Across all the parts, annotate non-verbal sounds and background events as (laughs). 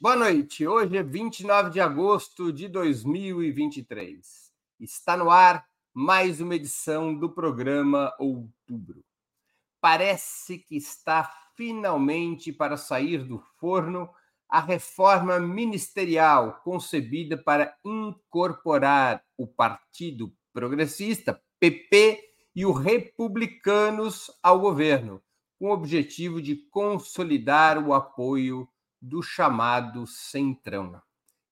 boa noite. Hoje é 29 de agosto de 2023. Está no ar mais uma edição do programa Outubro. Parece que está finalmente para sair do forno a reforma ministerial concebida para incorporar o Partido Progressista, PP, e o Republicanos ao governo, com o objetivo de consolidar o apoio do chamado Centrão.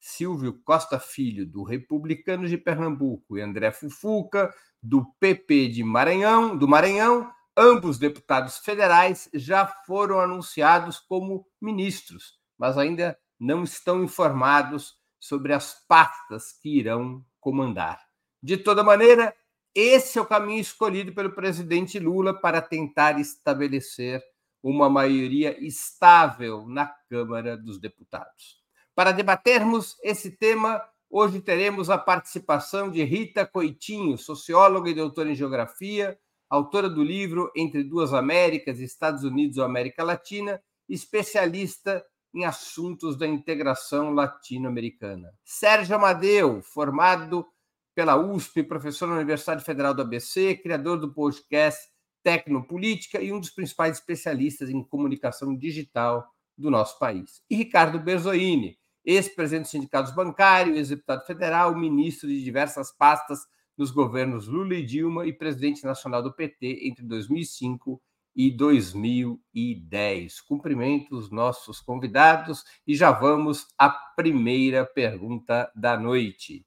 Silvio Costa Filho, do Republicanos de Pernambuco, e André Fufuca, do PP de Maranhão, do Maranhão, ambos deputados federais já foram anunciados como ministros, mas ainda não estão informados sobre as pastas que irão comandar. De toda maneira, esse é o caminho escolhido pelo presidente Lula para tentar estabelecer uma maioria estável na Câmara dos Deputados. Para debatermos esse tema, hoje teremos a participação de Rita Coitinho, socióloga e doutora em geografia, autora do livro Entre Duas Américas, Estados Unidos ou América Latina, especialista em assuntos da integração latino-americana. Sérgio Amadeu, formado pela USP, professor na Universidade Federal do ABC, criador do podcast Tecnopolítica e um dos principais especialistas em comunicação digital do nosso país. E Ricardo Berzoini, ex-presidente dos sindicatos bancários, ex-deputado federal, ministro de diversas pastas nos governos Lula e Dilma e presidente nacional do PT entre 2005 e 2010. Cumprimento os nossos convidados e já vamos à primeira pergunta da noite.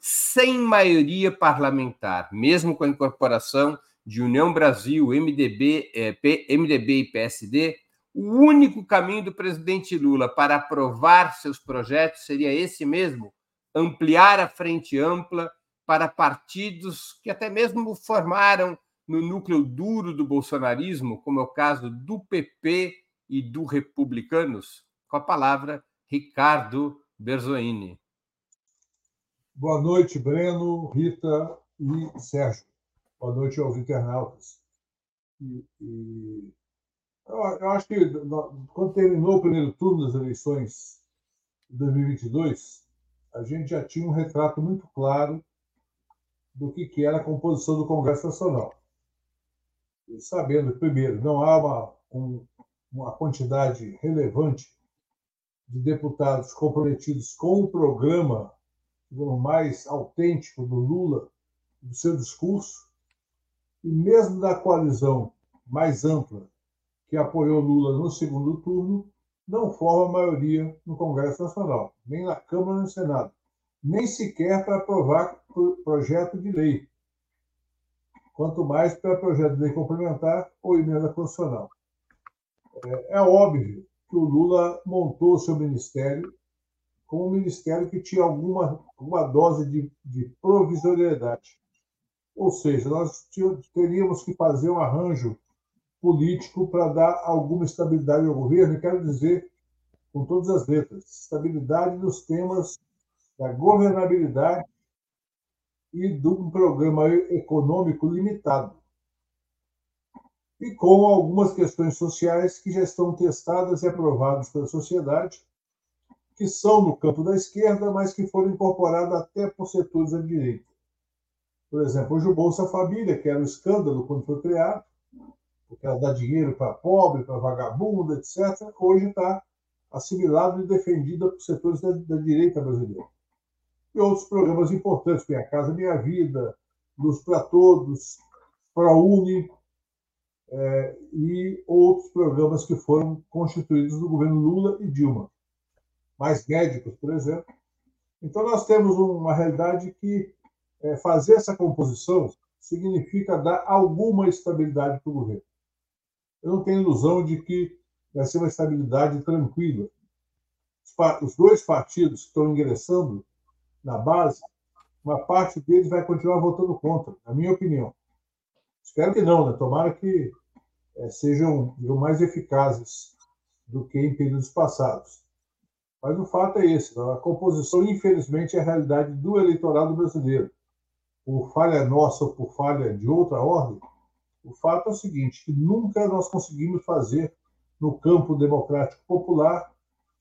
Sem maioria parlamentar, mesmo com a incorporação de União Brasil, MDB, é, MDB e PSD, o único caminho do presidente Lula para aprovar seus projetos seria esse mesmo: ampliar a frente ampla para partidos que até mesmo formaram no núcleo duro do bolsonarismo, como é o caso do PP e do Republicanos? Com a palavra, Ricardo Berzoini. Boa noite, Breno, Rita e Sérgio. Boa noite aos internautas. E, e eu, eu, acho que quando terminou o primeiro turno das eleições de 2022, a gente já tinha um retrato muito claro do que, que era a composição do Congresso Nacional. E sabendo, primeiro, não há uma, um, uma quantidade relevante de deputados comprometidos com o programa mais autêntico do Lula, do seu discurso, e mesmo da coalizão mais ampla que apoiou Lula no segundo turno, não forma maioria no Congresso Nacional, nem na Câmara nem no Senado, nem sequer para aprovar projeto de lei, quanto mais para projeto de lei complementar ou emenda constitucional. É, é óbvio que o Lula montou seu ministério como um ministério que tinha alguma, dose de, de provisoriedade. Ou seja, nós teríamos que fazer um arranjo político para dar alguma estabilidade ao governo, e quero dizer, com todas as letras, estabilidade nos temas da governabilidade e de um programa econômico limitado. E com algumas questões sociais que já estão testadas e aprovadas pela sociedade, que são no campo da esquerda, mas que foram incorporadas até por setores da direita. Por exemplo, hoje o Bolsa Família, que era um escândalo quando foi criado, porque ela dá dinheiro para pobre, para vagabundo, etc., hoje está assimilado e defendida por setores da, da, direita brasileira. E outros programas importantes, como a Casa Minha Vida, Luz para Todos, ProUni, é, e outros programas que foram constituídos no governo Lula e Dilma. Mais médicos, por exemplo. Então, nós temos uma realidade que é, fazer essa composição significa dar alguma estabilidade para o governo. Eu não tenho ilusão de que vai ser uma estabilidade tranquila. Os dois partidos que estão ingressando na base, uma parte deles vai continuar votando contra, na minha opinião. Espero que não, né? Tomara que é, sejam mais eficazes do que em períodos passados. Mas o fato é esse: a composição, infelizmente, é a realidade do eleitorado brasileiro por falha nossa ou por falha de outra ordem, o fato é o seguinte, que nunca nós conseguimos fazer no campo democrático popular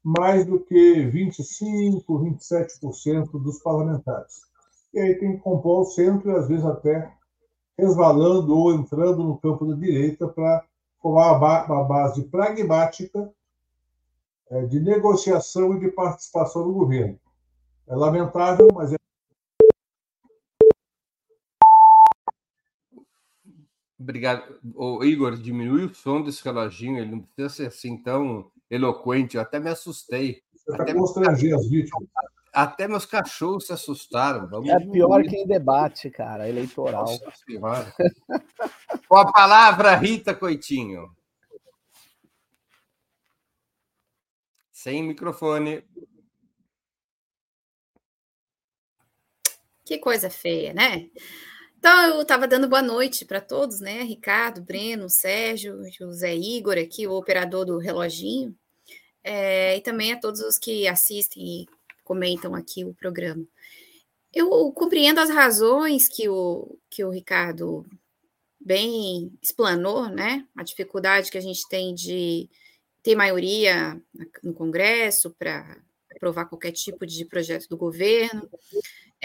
mais do que 25%, 27% dos parlamentares. E aí tem que compor o centro e, às vezes, até resvalando ou entrando no campo da direita para formar uma base pragmática é, de negociação e de participação no governo. É lamentável, mas é. Obrigado. O Igor, diminui o som desse reloginho, ele não precisa ser assim tão eloquente. Eu até me assustei. Você está constrangendo as vítimas. Até meus cachorros se assustaram. Vamos é pior que em debate, cara, eleitoral. Nossa, (laughs) Com a palavra, Rita Coitinho. Sem microfone. Que coisa feia, né? Então, eu estava dando boa noite para todos, né? Ricardo, Breno, Sérgio, José Igor, aqui, o operador do reloginho, é, e também a todos os que assistem e comentam aqui o programa. Eu compreendo as razões que o, que o Ricardo bem explanou, né? A dificuldade que a gente tem de ter maioria no Congresso para aprovar qualquer tipo de projeto do governo.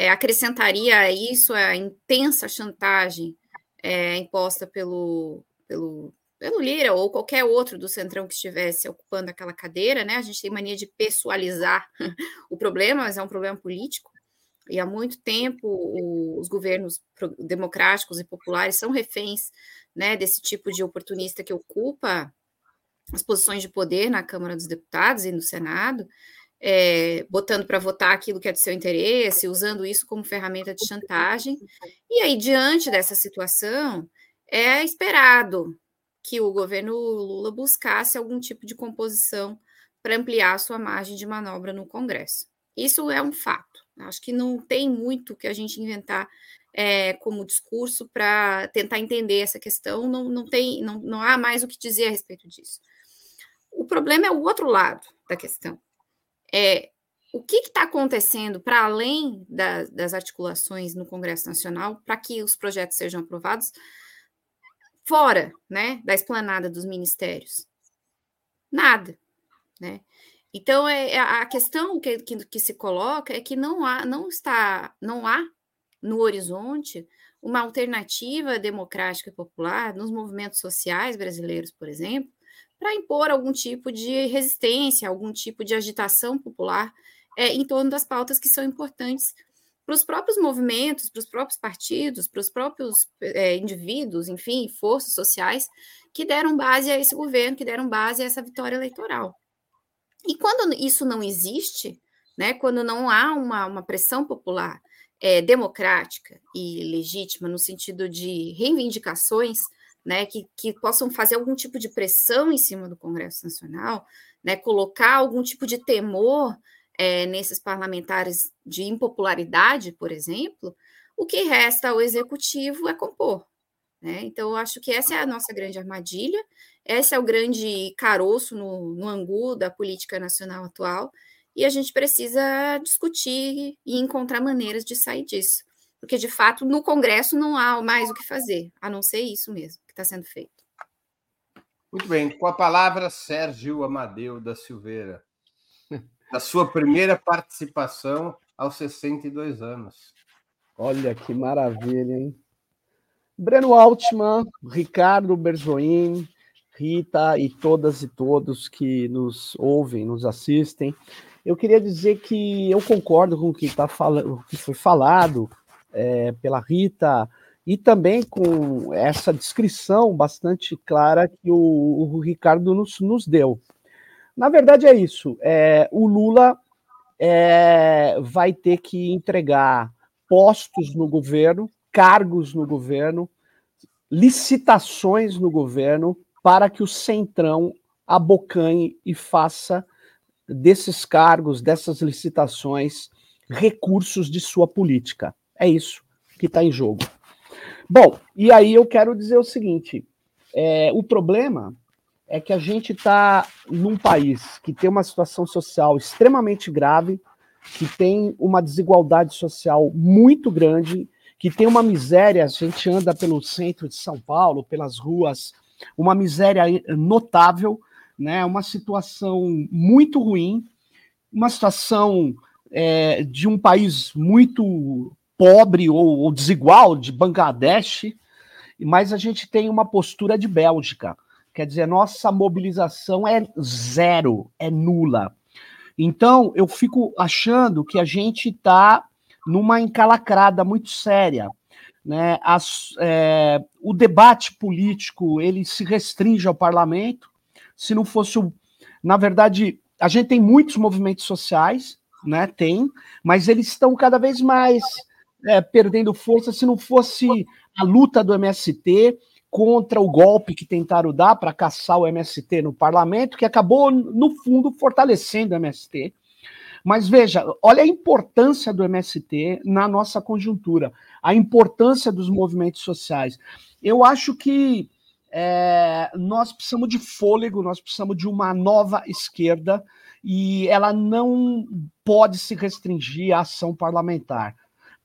É, acrescentaria a isso a intensa chantagem é, imposta pelo, pelo, pelo Lira ou qualquer outro do Centrão que estivesse ocupando aquela cadeira, né? A gente tem mania de pessoalizar (laughs) o problema, mas é um problema político. E há muito tempo os governos democráticos e populares são reféns né, desse tipo de oportunista que ocupa as posições de poder na Câmara dos Deputados e no Senado, é, botando para votar aquilo que é de seu interesse, usando isso como ferramenta de chantagem. E aí, diante dessa situação, é esperado que o governo Lula buscasse algum tipo de composição para ampliar a sua margem de manobra no Congresso. Isso é um fato. Acho que não tem muito que a gente inventar é, como discurso para tentar entender essa questão. Não, não tem, não, não há mais o que dizer a respeito disso. O problema é o outro lado da questão. É o que está acontecendo para além da, das articulações no Congresso Nacional para que os projetos sejam aprovados fora né, da esplanada dos ministérios? Nada. Né? Então, é, é a questão que, que, que, se coloca é que não há, não está, não há no horizonte uma alternativa democrática e popular nos movimentos sociais brasileiros, por exemplo, para impor algum tipo de resistência, algum tipo de agitação popular é, em torno das pautas que são importantes para os próprios movimentos, para os próprios partidos, para os próprios é, indivíduos, enfim, forças sociais que deram base a esse governo, que deram base a essa vitória eleitoral. E quando isso não existe, né, quando não há uma, uma pressão popular é, democrática e legítima, no sentido de reivindicações né, que, que possam fazer algum tipo de pressão em cima do Congresso Nacional, né, colocar algum tipo de temor é, nesses parlamentares de impopularidade, por exemplo, o que resta ao executivo é compor. Né? Então, eu acho que essa é a nossa grande armadilha, esse é o grande caroço no, no angu da política nacional atual, e a gente precisa discutir e encontrar maneiras de sair disso. Porque, de fato, no Congresso não há mais o que fazer, a não ser isso mesmo está sendo feito. Muito bem, com a palavra, Sérgio Amadeu da Silveira, da sua primeira participação aos 62 anos. Olha que maravilha, hein? Breno Altman, Ricardo Berzoin, Rita e todas e todos que nos ouvem, nos assistem. Eu queria dizer que eu concordo com o que, tá falando, o que foi falado é, pela Rita, e também com essa descrição bastante clara que o, o Ricardo nos, nos, deu. Na verdade, é isso. É, o Lula é, vai ter que entregar postos no governo, cargos no governo, licitações no governo, para que o Centrão abocanhe e faça desses cargos, dessas licitações, recursos de sua política. É isso que está em jogo. Bom, e aí eu quero dizer o seguinte: é, o problema é que a gente está num país que tem uma situação social extremamente grave, que tem uma desigualdade social muito grande, que tem uma miséria. A gente anda pelo centro de São Paulo, pelas ruas, uma miséria notável, né? Uma situação muito ruim, uma situação é, de um país muito pobre ou, ou desigual, de Bangladesh, mas a gente tem uma postura de Bélgica. Quer dizer, nossa mobilização é zero, é nula. Então, eu fico achando que a gente está numa encalacrada muito séria. Né? As, é, o debate político ele se restringe ao parlamento. Se não fosse o. Na verdade, a gente tem muitos movimentos sociais, né? Tem, mas eles estão cada vez mais é, perdendo força. Se não fosse a luta do MST, contra o golpe que tentaram dar para caçar o MST no parlamento, que acabou, no fundo, fortalecendo o MST. Mas veja, olha a importância do MST na nossa conjuntura, a importância dos movimentos sociais. Eu acho que é, nós precisamos de fôlego, nós precisamos de uma nova esquerda e ela não pode se restringir à ação parlamentar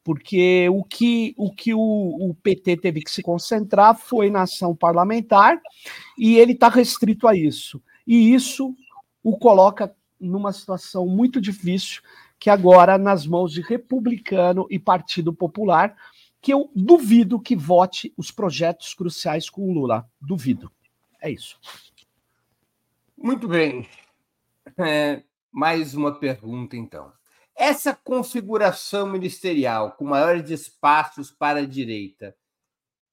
porque o que o, que o, o, PT teve que se concentrar foi na ação parlamentar e ele está restrito a isso. E isso o coloca numa situação muito difícil, que agora nas mãos de republicano e Partido Popular, que eu duvido que vote os projetos cruciais com o Lula. Duvido. É isso. Muito bem. É, mais uma pergunta, então. Essa configuração ministerial, com maiores espaços para a direita,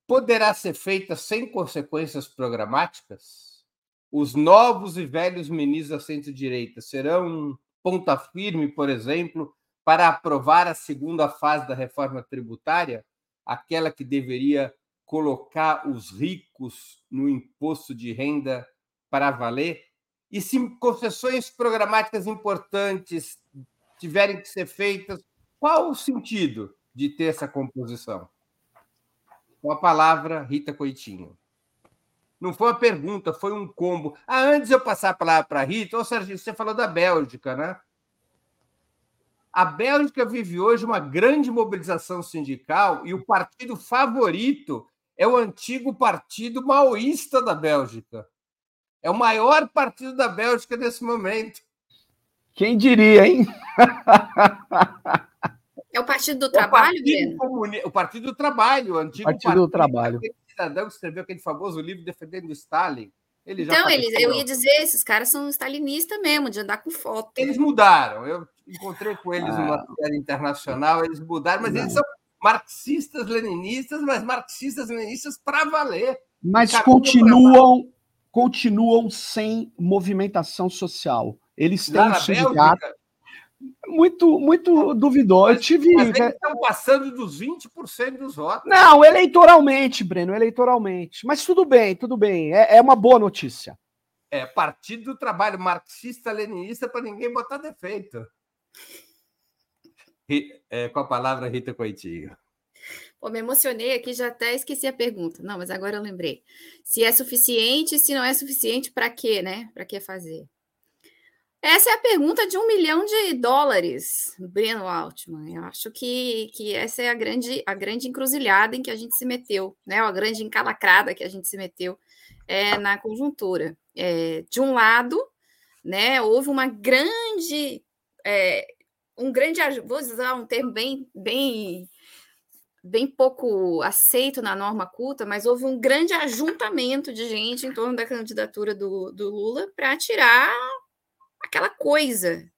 poderá ser feita sem consequências programáticas? Os novos e velhos ministros da centro-direita serão ponta firme, por exemplo, para aprovar a segunda fase da reforma tributária, aquela que deveria colocar os ricos no imposto de renda para valer? E se concessões programáticas importantes tiverem que ser feitas, qual o sentido de ter essa composição? Com a palavra, Rita Coitinho. Não foi uma pergunta, foi um combo. Ah, antes de eu passar a palavra para a Rita, ô Sérgio, você falou da Bélgica, né? A Bélgica vive hoje uma grande mobilização sindical e o partido favorito é o antigo partido maoísta da Bélgica. É o maior partido da Bélgica nesse momento. Quem diria, hein? É o Partido do Trabalho, o Partido, Comuni... o partido do Trabalho, o antigo Partido, partido do Trabalho. Aquele cidadão que escreveu aquele famoso livro defendendo Stalin. Ele então, eles, eu ia dizer, esses caras são stalinistas mesmo, de andar com foto. Eles mudaram. Eu encontrei com eles ah. numa série internacional, eles mudaram, mas Não. eles são marxistas, leninistas, mas marxistas, leninistas para valer. Mas continuam, continuam sem movimentação social. Eles têm um sindicato muito, muito duvidoso. Eu tive. Mas eles estão passando dos 20% dos votos. Não, eleitoralmente, Breno, eleitoralmente. Mas tudo bem, tudo bem. É, é uma boa notícia. É, Partido do Trabalho marxista-leninista para ninguém botar defeito. É, com a palavra Rita Coitinho. Pô, me emocionei aqui, já até esqueci a pergunta. Não, mas agora eu lembrei. Se é suficiente, se não é suficiente, para quê, né? Para que fazer? Essa é a pergunta de um milhão de dólares, Breno Altman. Eu acho que, que essa é a grande, a grande encruzilhada em que a gente se meteu, né? A grande encalacrada que a gente se meteu é, na conjuntura. É, de um lado, né, houve uma grande, é, um grande, vou usar um termo bem, bem, bem pouco aceito na norma culta, mas houve um grande ajuntamento de gente em torno da candidatura do, do Lula para tirar aquela coisa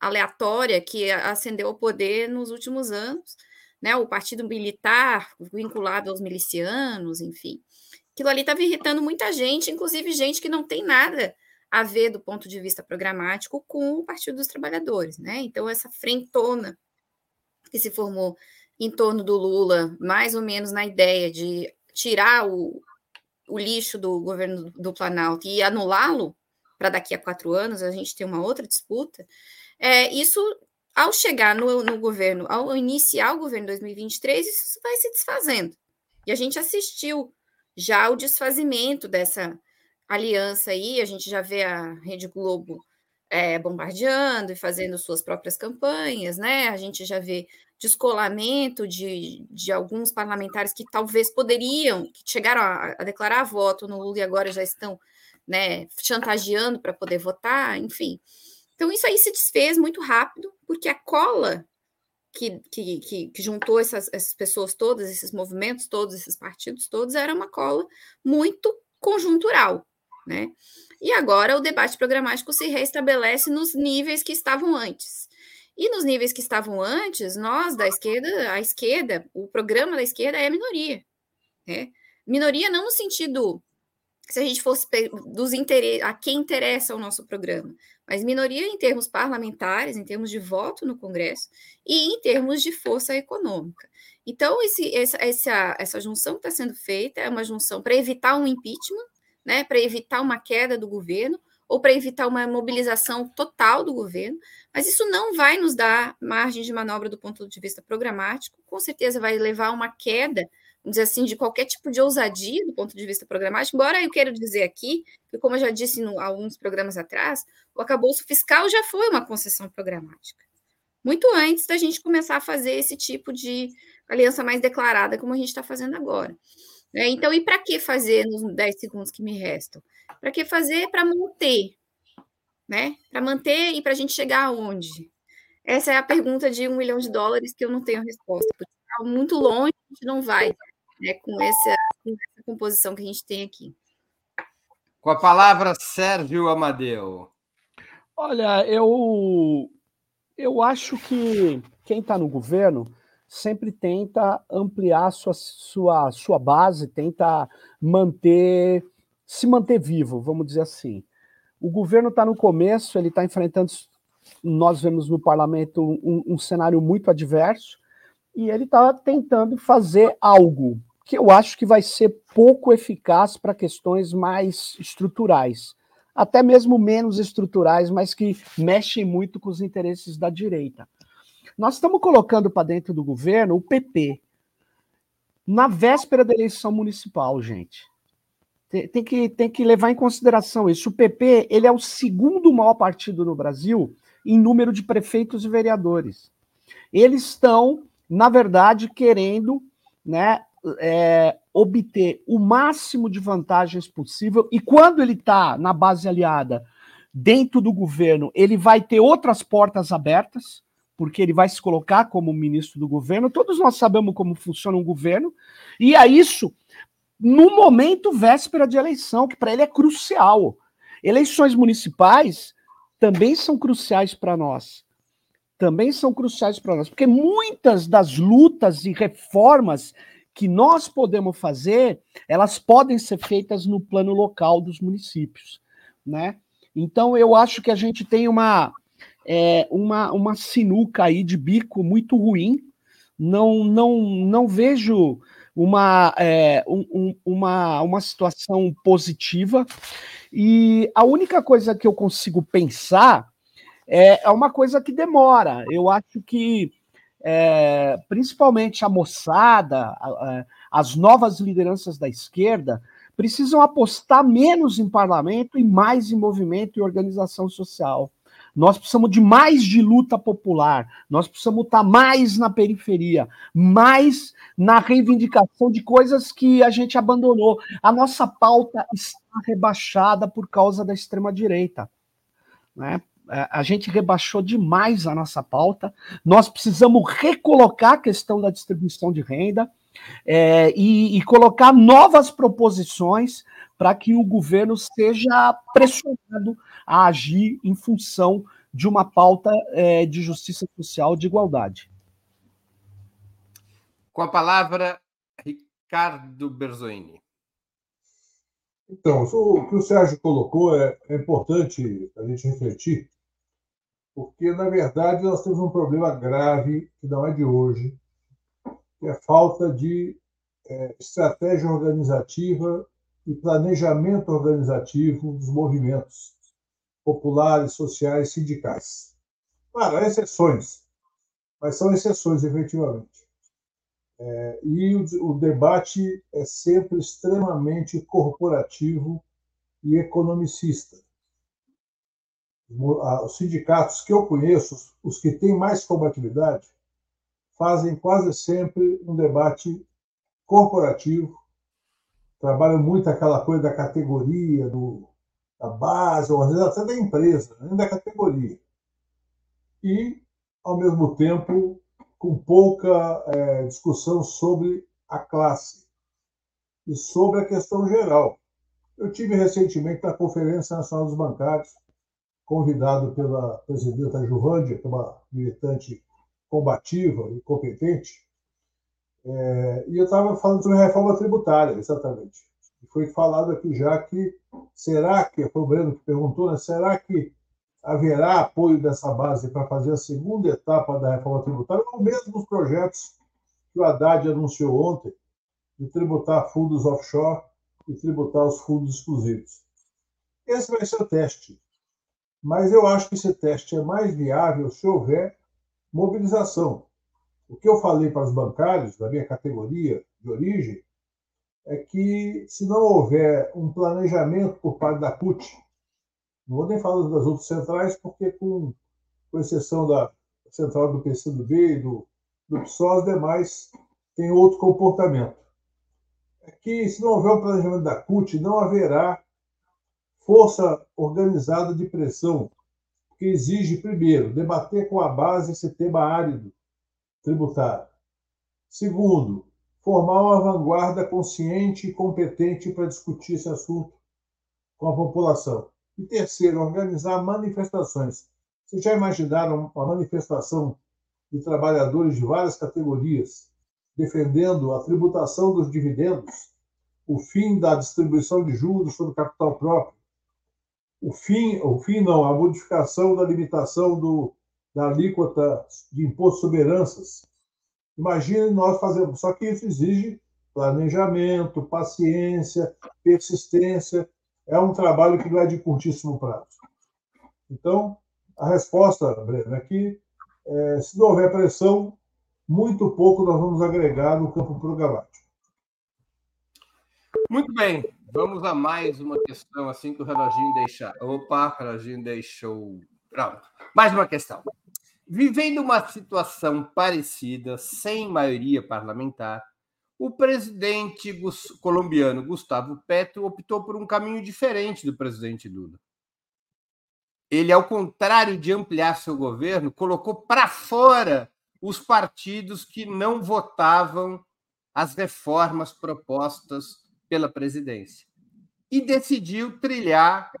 aleatória que ascendeu ao poder nos últimos anos, né? O partido militar vinculado aos milicianos, enfim. Aquilo ali estava irritando muita gente, inclusive gente que não tem nada a ver do ponto de vista programático com o Partido dos Trabalhadores, né? Então essa frentona que se formou em torno do Lula, mais ou menos na ideia de tirar o, o lixo do governo do Planalto e anulá-lo, para daqui a quatro anos a gente ter uma outra disputa, é, isso, ao chegar no, no governo, ao iniciar o governo 2023, isso vai se desfazendo. E a gente assistiu já o desfazimento dessa aliança aí, a gente já vê a Rede Globo é, bombardeando e fazendo suas próprias campanhas, né? A gente já vê descolamento de, de alguns parlamentares que talvez poderiam, que chegaram a, a declarar voto no Lula e agora já estão né, chantageando para poder votar, enfim. Então, isso aí se desfez muito rápido, porque a cola que, que, que, que juntou essas, essas pessoas todas, esses movimentos todos, esses partidos todos, era uma cola muito conjuntural, né? E agora o debate programático se reestabelece nos níveis que estavam antes. E nos níveis que estavam antes, nós da esquerda, a esquerda, o programa da esquerda é minoria. Né? Minoria não no sentido se a gente fosse dos interesses, a quem interessa o nosso programa, mas minoria em termos parlamentares, em termos de voto no Congresso e em termos de força econômica. Então, esse, essa, essa, essa junção que está sendo feita é uma junção para evitar um impeachment, né, para evitar uma queda do governo ou para evitar uma mobilização total do governo, mas isso não vai nos dar margem de manobra do ponto de vista programático, com certeza vai levar a uma queda dizer assim, de qualquer tipo de ousadia do ponto de vista programático, embora eu quero dizer aqui, que como eu já disse em alguns programas atrás, o acabouço fiscal já foi uma concessão programática. Muito antes da gente começar a fazer esse tipo de aliança mais declarada, como a gente está fazendo agora. Né? Então, e para que fazer nos 10 segundos que me restam? Para que fazer? Para manter. Né? Para manter e para a gente chegar aonde? Essa é a pergunta de um milhão de dólares que eu não tenho resposta, porque está muito longe, a gente não vai né, com, essa, com essa composição que a gente tem aqui. Com a palavra, Sérgio Amadeu. Olha, eu, eu acho que quem está no governo sempre tenta ampliar sua, sua, sua base, tenta manter, se manter vivo, vamos dizer assim. O governo está no começo, ele está enfrentando, nós vemos no parlamento um, um cenário muito adverso, e ele está tentando fazer algo que eu acho que vai ser pouco eficaz para questões mais estruturais, até mesmo menos estruturais, mas que mexem muito com os interesses da direita. Nós estamos colocando para dentro do governo o PP, na véspera da eleição municipal, gente. Tem, que, tem que levar em consideração isso. O PP ele é o segundo maior partido no Brasil em número de prefeitos e vereadores. Eles estão na verdade, querendo né, é, obter o máximo de vantagens possível, e quando ele está na base aliada dentro do governo, ele vai ter outras portas abertas, porque ele vai se colocar como ministro do governo. Todos nós sabemos como funciona um governo, e é isso no momento véspera de eleição, que para ele é crucial. Eleições municipais também são cruciais para nós também são cruciais para nós, porque muitas das lutas e reformas que nós podemos fazer, elas podem ser feitas no plano local dos municípios, né? Então eu acho que a gente tem uma é, uma, uma sinuca aí de bico muito ruim. Não não não vejo uma, é, um, uma, uma situação positiva. E a única coisa que eu consigo pensar é, é uma coisa que demora. Eu acho que, é, principalmente a moçada, a, a, as novas lideranças da esquerda, precisam apostar menos em parlamento e mais em movimento e organização social. Nós precisamos de mais de luta popular, nós precisamos estar mais na periferia, mais na reivindicação de coisas que a gente abandonou. A nossa pauta está rebaixada por causa da extrema-direita. Né? É, a gente rebaixou demais a nossa pauta. Nós precisamos recolocar a questão da distribuição de renda é, e, e, colocar novas proposições para que o governo seja pressionado a agir em função de uma pauta é, de justiça social de igualdade. Com a palavra, Ricardo Berzoini. Então, o que o Sérgio colocou é, é importante a gente refletir, porque, na verdade, nós temos um problema grave, que não é de hoje, que é a falta de é, estratégia organizativa e planejamento organizativo dos movimentos populares, sociais, sindicais. Claro, há exceções, mas são exceções, efetivamente. É, e o, o debate é sempre extremamente corporativo e economicista os sindicatos que eu conheço, os que têm mais combatividade, fazem quase sempre um debate corporativo, trabalham muito aquela coisa da categoria, do, da base, ou às vezes até da empresa, nem da categoria. E, ao mesmo tempo, com pouca é, discussão sobre a classe e sobre a questão geral. Eu tive recentemente na Conferência Nacional dos Bancários, convidado pela presidenta Juvândia, que é uma militante combativa e competente, é, e eu estava falando sobre a reforma tributária, exatamente. E foi falado aqui já que será que, foi o Breno que perguntou, né, será que haverá apoio dessa base para fazer a segunda etapa da reforma tributária, ou mesmo os projetos que o Haddad anunciou ontem, de tributar fundos offshore e tributar os fundos exclusivos. Esse vai ser o teste. Mas eu acho que esse teste é mais viável se houver mobilização. O que eu falei para os bancários da minha categoria de origem é que, se não houver um planejamento por parte da CUT, não vou nem falar das outras centrais, porque, com, com exceção da central do PCdoB e do, do PSOL, as demais têm outro comportamento. É que, se não houver um planejamento da CUT, não haverá força organizada de pressão, que exige, primeiro, debater com a base esse tema árido tributário. Segundo, formar uma vanguarda consciente e competente para discutir esse assunto com a população. E terceiro, organizar manifestações. Vocês já imaginaram uma manifestação de trabalhadores de várias categorias defendendo a tributação dos dividendos, o fim da distribuição de juros sobre capital próprio, o fim, o fim não, a modificação da limitação do, da alíquota de imposto sobre heranças. Imagine nós fazemos, só que isso exige planejamento, paciência, persistência. É um trabalho que não é de curtíssimo prazo. Então, a resposta, Breno, é que é, se não houver pressão, muito pouco nós vamos agregar no campo programático. Muito bem. Vamos a mais uma questão, assim que o reloginho deixar. Opa, o reloginho deixou. Pronto. Mais uma questão. Vivendo uma situação parecida, sem maioria parlamentar, o presidente colombiano Gustavo Petro optou por um caminho diferente do presidente Lula. Ele, ao contrário de ampliar seu governo, colocou para fora os partidos que não votavam as reformas propostas pela presidência. E decidiu trilhar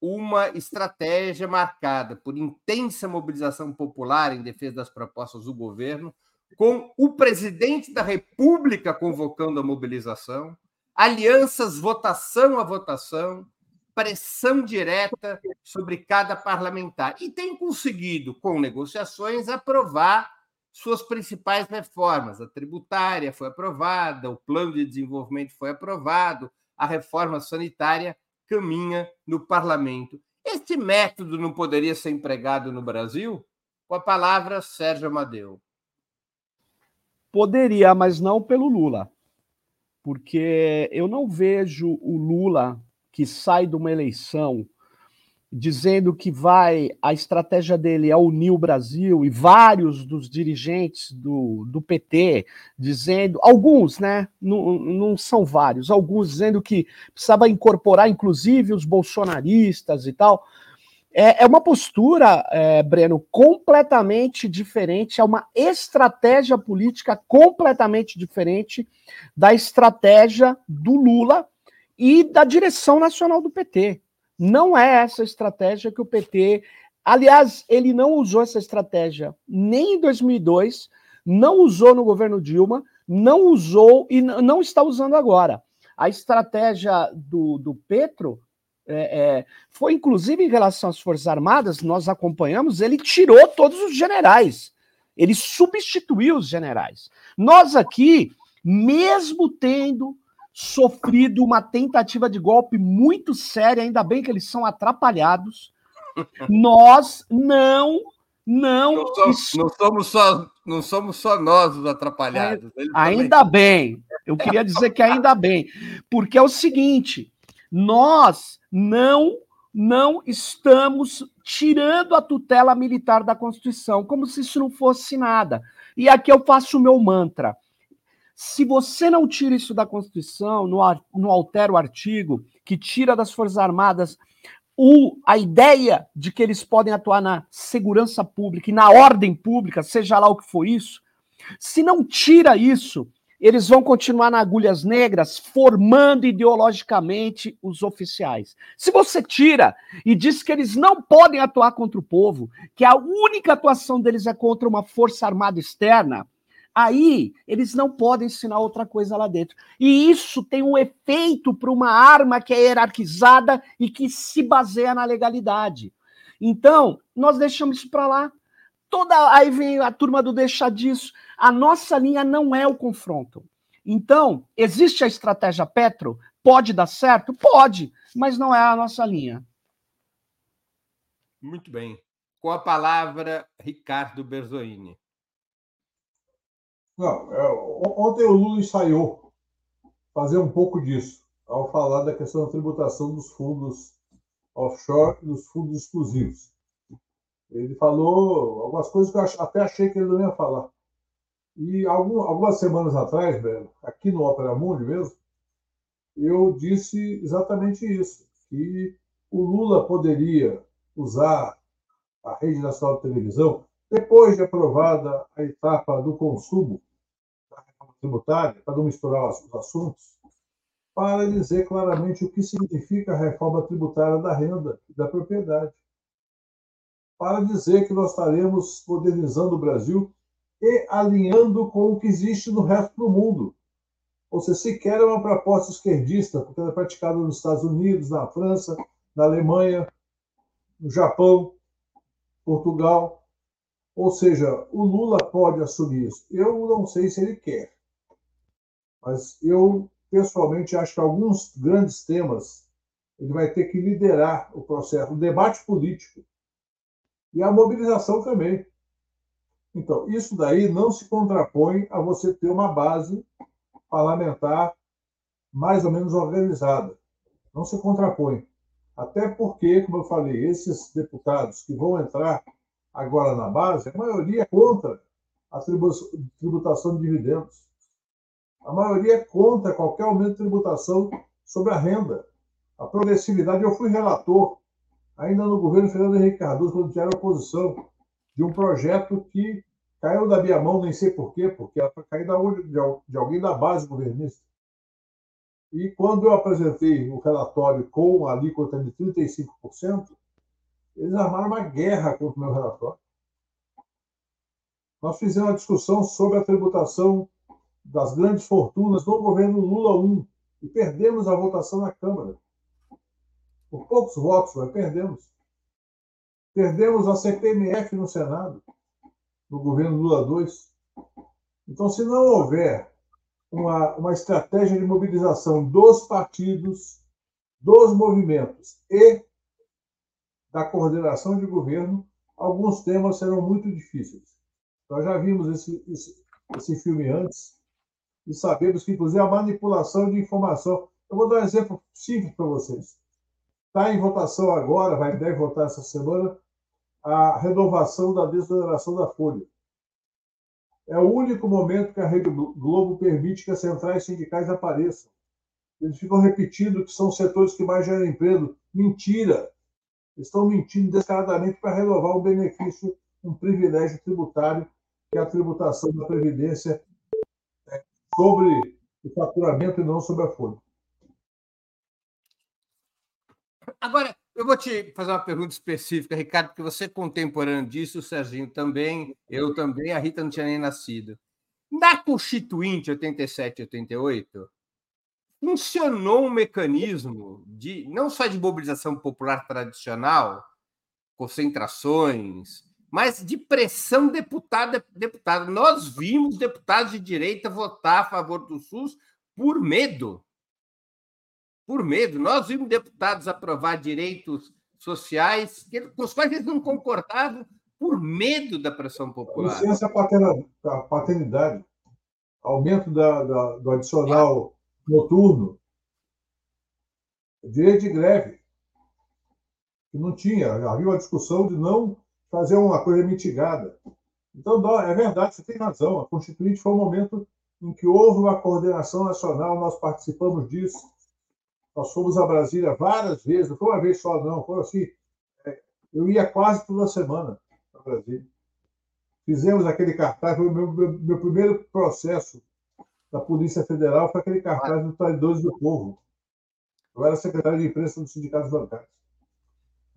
uma estratégia marcada por intensa mobilização popular em defesa das propostas do governo, com o presidente da República convocando a mobilização, alianças votação a votação, pressão direta sobre cada parlamentar. E tem conseguido, com negociações, aprovar suas principais reformas. A tributária foi aprovada, o plano de desenvolvimento foi aprovado, a reforma sanitária caminha no parlamento. Este método não poderia ser empregado no Brasil? Com a palavra, Sérgio Amadeu. Poderia, mas não pelo Lula. Porque eu não vejo o Lula que sai de uma eleição dizendo que vai, a estratégia dele é unir o Brasil e vários dos dirigentes do, do PT dizendo, alguns, né, não, não são vários, alguns dizendo que precisava incorporar inclusive os bolsonaristas e tal. É, é uma postura, é, Breno, completamente diferente, é uma estratégia política completamente diferente da estratégia do Lula e da direção nacional do PT. Não é essa estratégia que o PT. Aliás, ele não usou essa estratégia nem em 2002, não usou no governo Dilma, não usou e não está usando agora. A estratégia do, do Petro é, é, foi, inclusive, em relação às Forças Armadas, nós acompanhamos, ele tirou todos os generais. Ele substituiu os generais. Nós aqui, mesmo tendo sofrido uma tentativa de golpe muito séria, ainda bem que eles são atrapalhados. Nós não não não somos, não somos só não somos só nós os atrapalhados. ainda também. bem. Eu queria dizer que ainda bem, porque é o seguinte, nós não não estamos tirando a tutela militar da Constituição, como se isso não fosse nada. E aqui eu faço o meu mantra. Se você não tira isso da Constituição, não, não altera o artigo que tira das Forças Armadas o, a ideia de que eles podem atuar na segurança pública e na ordem pública, seja lá o que for isso, se não tira isso, eles vão continuar na agulhas negras, formando ideologicamente os oficiais. Se você tira e diz que eles não podem atuar contra o povo, que a única atuação deles é contra uma força armada externa, aí eles não podem ensinar outra coisa lá dentro. E isso tem um efeito para uma arma que é hierarquizada e que se baseia na legalidade. Então, nós deixamos isso para lá. Toda aí vem a turma do deixar disso. A nossa linha não é o confronto. Então, existe a estratégia Petro? Pode dar certo? Pode, mas não é a nossa linha. Muito bem. Com a palavra, Ricardo Berzoini. Não, é, ontem o Lula ensaiou fazer um pouco disso, ao falar da questão da tributação dos fundos offshore e dos fundos exclusivos. Ele falou algumas coisas que eu até achei que ele não ia falar. E algum, algumas semanas atrás, velho, aqui no Opera Mundi mesmo, eu disse exatamente isso, que o Lula poderia usar a rede nacional de televisão, depois de aprovada a etapa do consumo tributária, para não misturar os assuntos, para dizer claramente o que significa a reforma tributária da renda e da propriedade para dizer que nós estaremos modernizando o Brasil e alinhando com o que existe no resto do mundo. Ou seja, sequer é uma proposta esquerdista, porque ela é praticada nos Estados Unidos, na França, na Alemanha, no Japão, Portugal. Ou seja, o Lula pode assumir isso. Eu não sei se ele quer, mas eu pessoalmente acho que alguns grandes temas ele vai ter que liderar o processo, o debate político e a mobilização também. Então, isso daí não se contrapõe a você ter uma base parlamentar mais ou menos organizada. Não se contrapõe. Até porque, como eu falei, esses deputados que vão entrar agora na base, a maioria é contra a tributação de dividendos. A maioria é contra qualquer aumento de tributação sobre a renda. A progressividade, eu fui relator ainda no governo Fernando Henrique Cardoso, quando tinha oposição, de um projeto que caiu da minha mão, nem sei porquê, porque ela cair da, de alguém da base governista. E quando eu apresentei o relatório com a alíquota de 35%, eles armaram uma guerra contra o meu relatório. Nós fizemos uma discussão sobre a tributação das grandes fortunas no governo Lula 1 e perdemos a votação na Câmara. Por poucos votos, nós perdemos. Perdemos a CPMF no Senado, no governo Lula 2. Então, se não houver uma, uma estratégia de mobilização dos partidos, dos movimentos e da coordenação de governo, alguns temas serão muito difíceis. Nós já vimos esse, esse, esse filme antes e sabemos que, inclusive, a manipulação de informação. Eu vou dar um exemplo simples para vocês. Está em votação agora, vai deve votar essa semana, a renovação da desoneração da folha. É o único momento que a Rede Globo permite que as centrais sindicais apareçam. Eles ficam repetindo que são setores que mais geram emprego. Mentira! Estão mentindo descaradamente para renovar um benefício, um privilégio tributário, que é a tributação da Previdência sobre o faturamento e não sobre a folha. Agora, eu vou te fazer uma pergunta específica, Ricardo, porque você é contemporâneo disso, o Serginho também, eu também, a Rita não tinha nem nascido. Na Constituinte 87 e 88, funcionou um mecanismo de não só de mobilização popular tradicional, concentrações, mas de pressão deputada deputado. Nós vimos deputados de direita votar a favor do SUS por medo por medo. Nós vimos deputados aprovar direitos sociais com os quais eles não concordavam por medo da pressão popular. Licença paternidade, aumento da, da, do adicional noturno, direito de greve, que não tinha. Havia uma discussão de não fazer uma coisa mitigada. Então, é verdade, você tem razão. A Constituinte foi um momento em que houve uma coordenação nacional, nós participamos disso. Nós fomos a Brasília várias vezes, não foi uma vez só, não, foi assim. É, eu ia quase toda semana para Brasília. Fizemos aquele cartaz, foi o meu, meu, meu primeiro processo da Polícia Federal, foi aquele cartaz do Traidores do Povo. Eu era secretário de imprensa dos sindicatos bancários.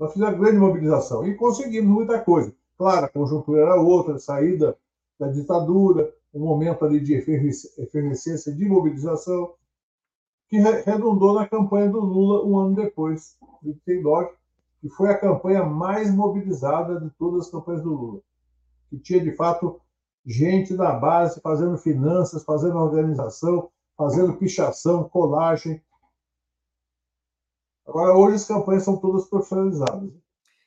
Nós fizemos grande mobilização e conseguimos muita coisa. Claro, a conjuntura era outra, saída da ditadura, um momento ali de efervescência de mobilização, que redundou na campanha do Lula um ano depois, de 39, que foi a campanha mais mobilizada de todas as campanhas do Lula, que tinha, de fato, gente da base fazendo finanças, fazendo organização, fazendo pichação, colagem. Agora, hoje as campanhas são todas profissionalizadas.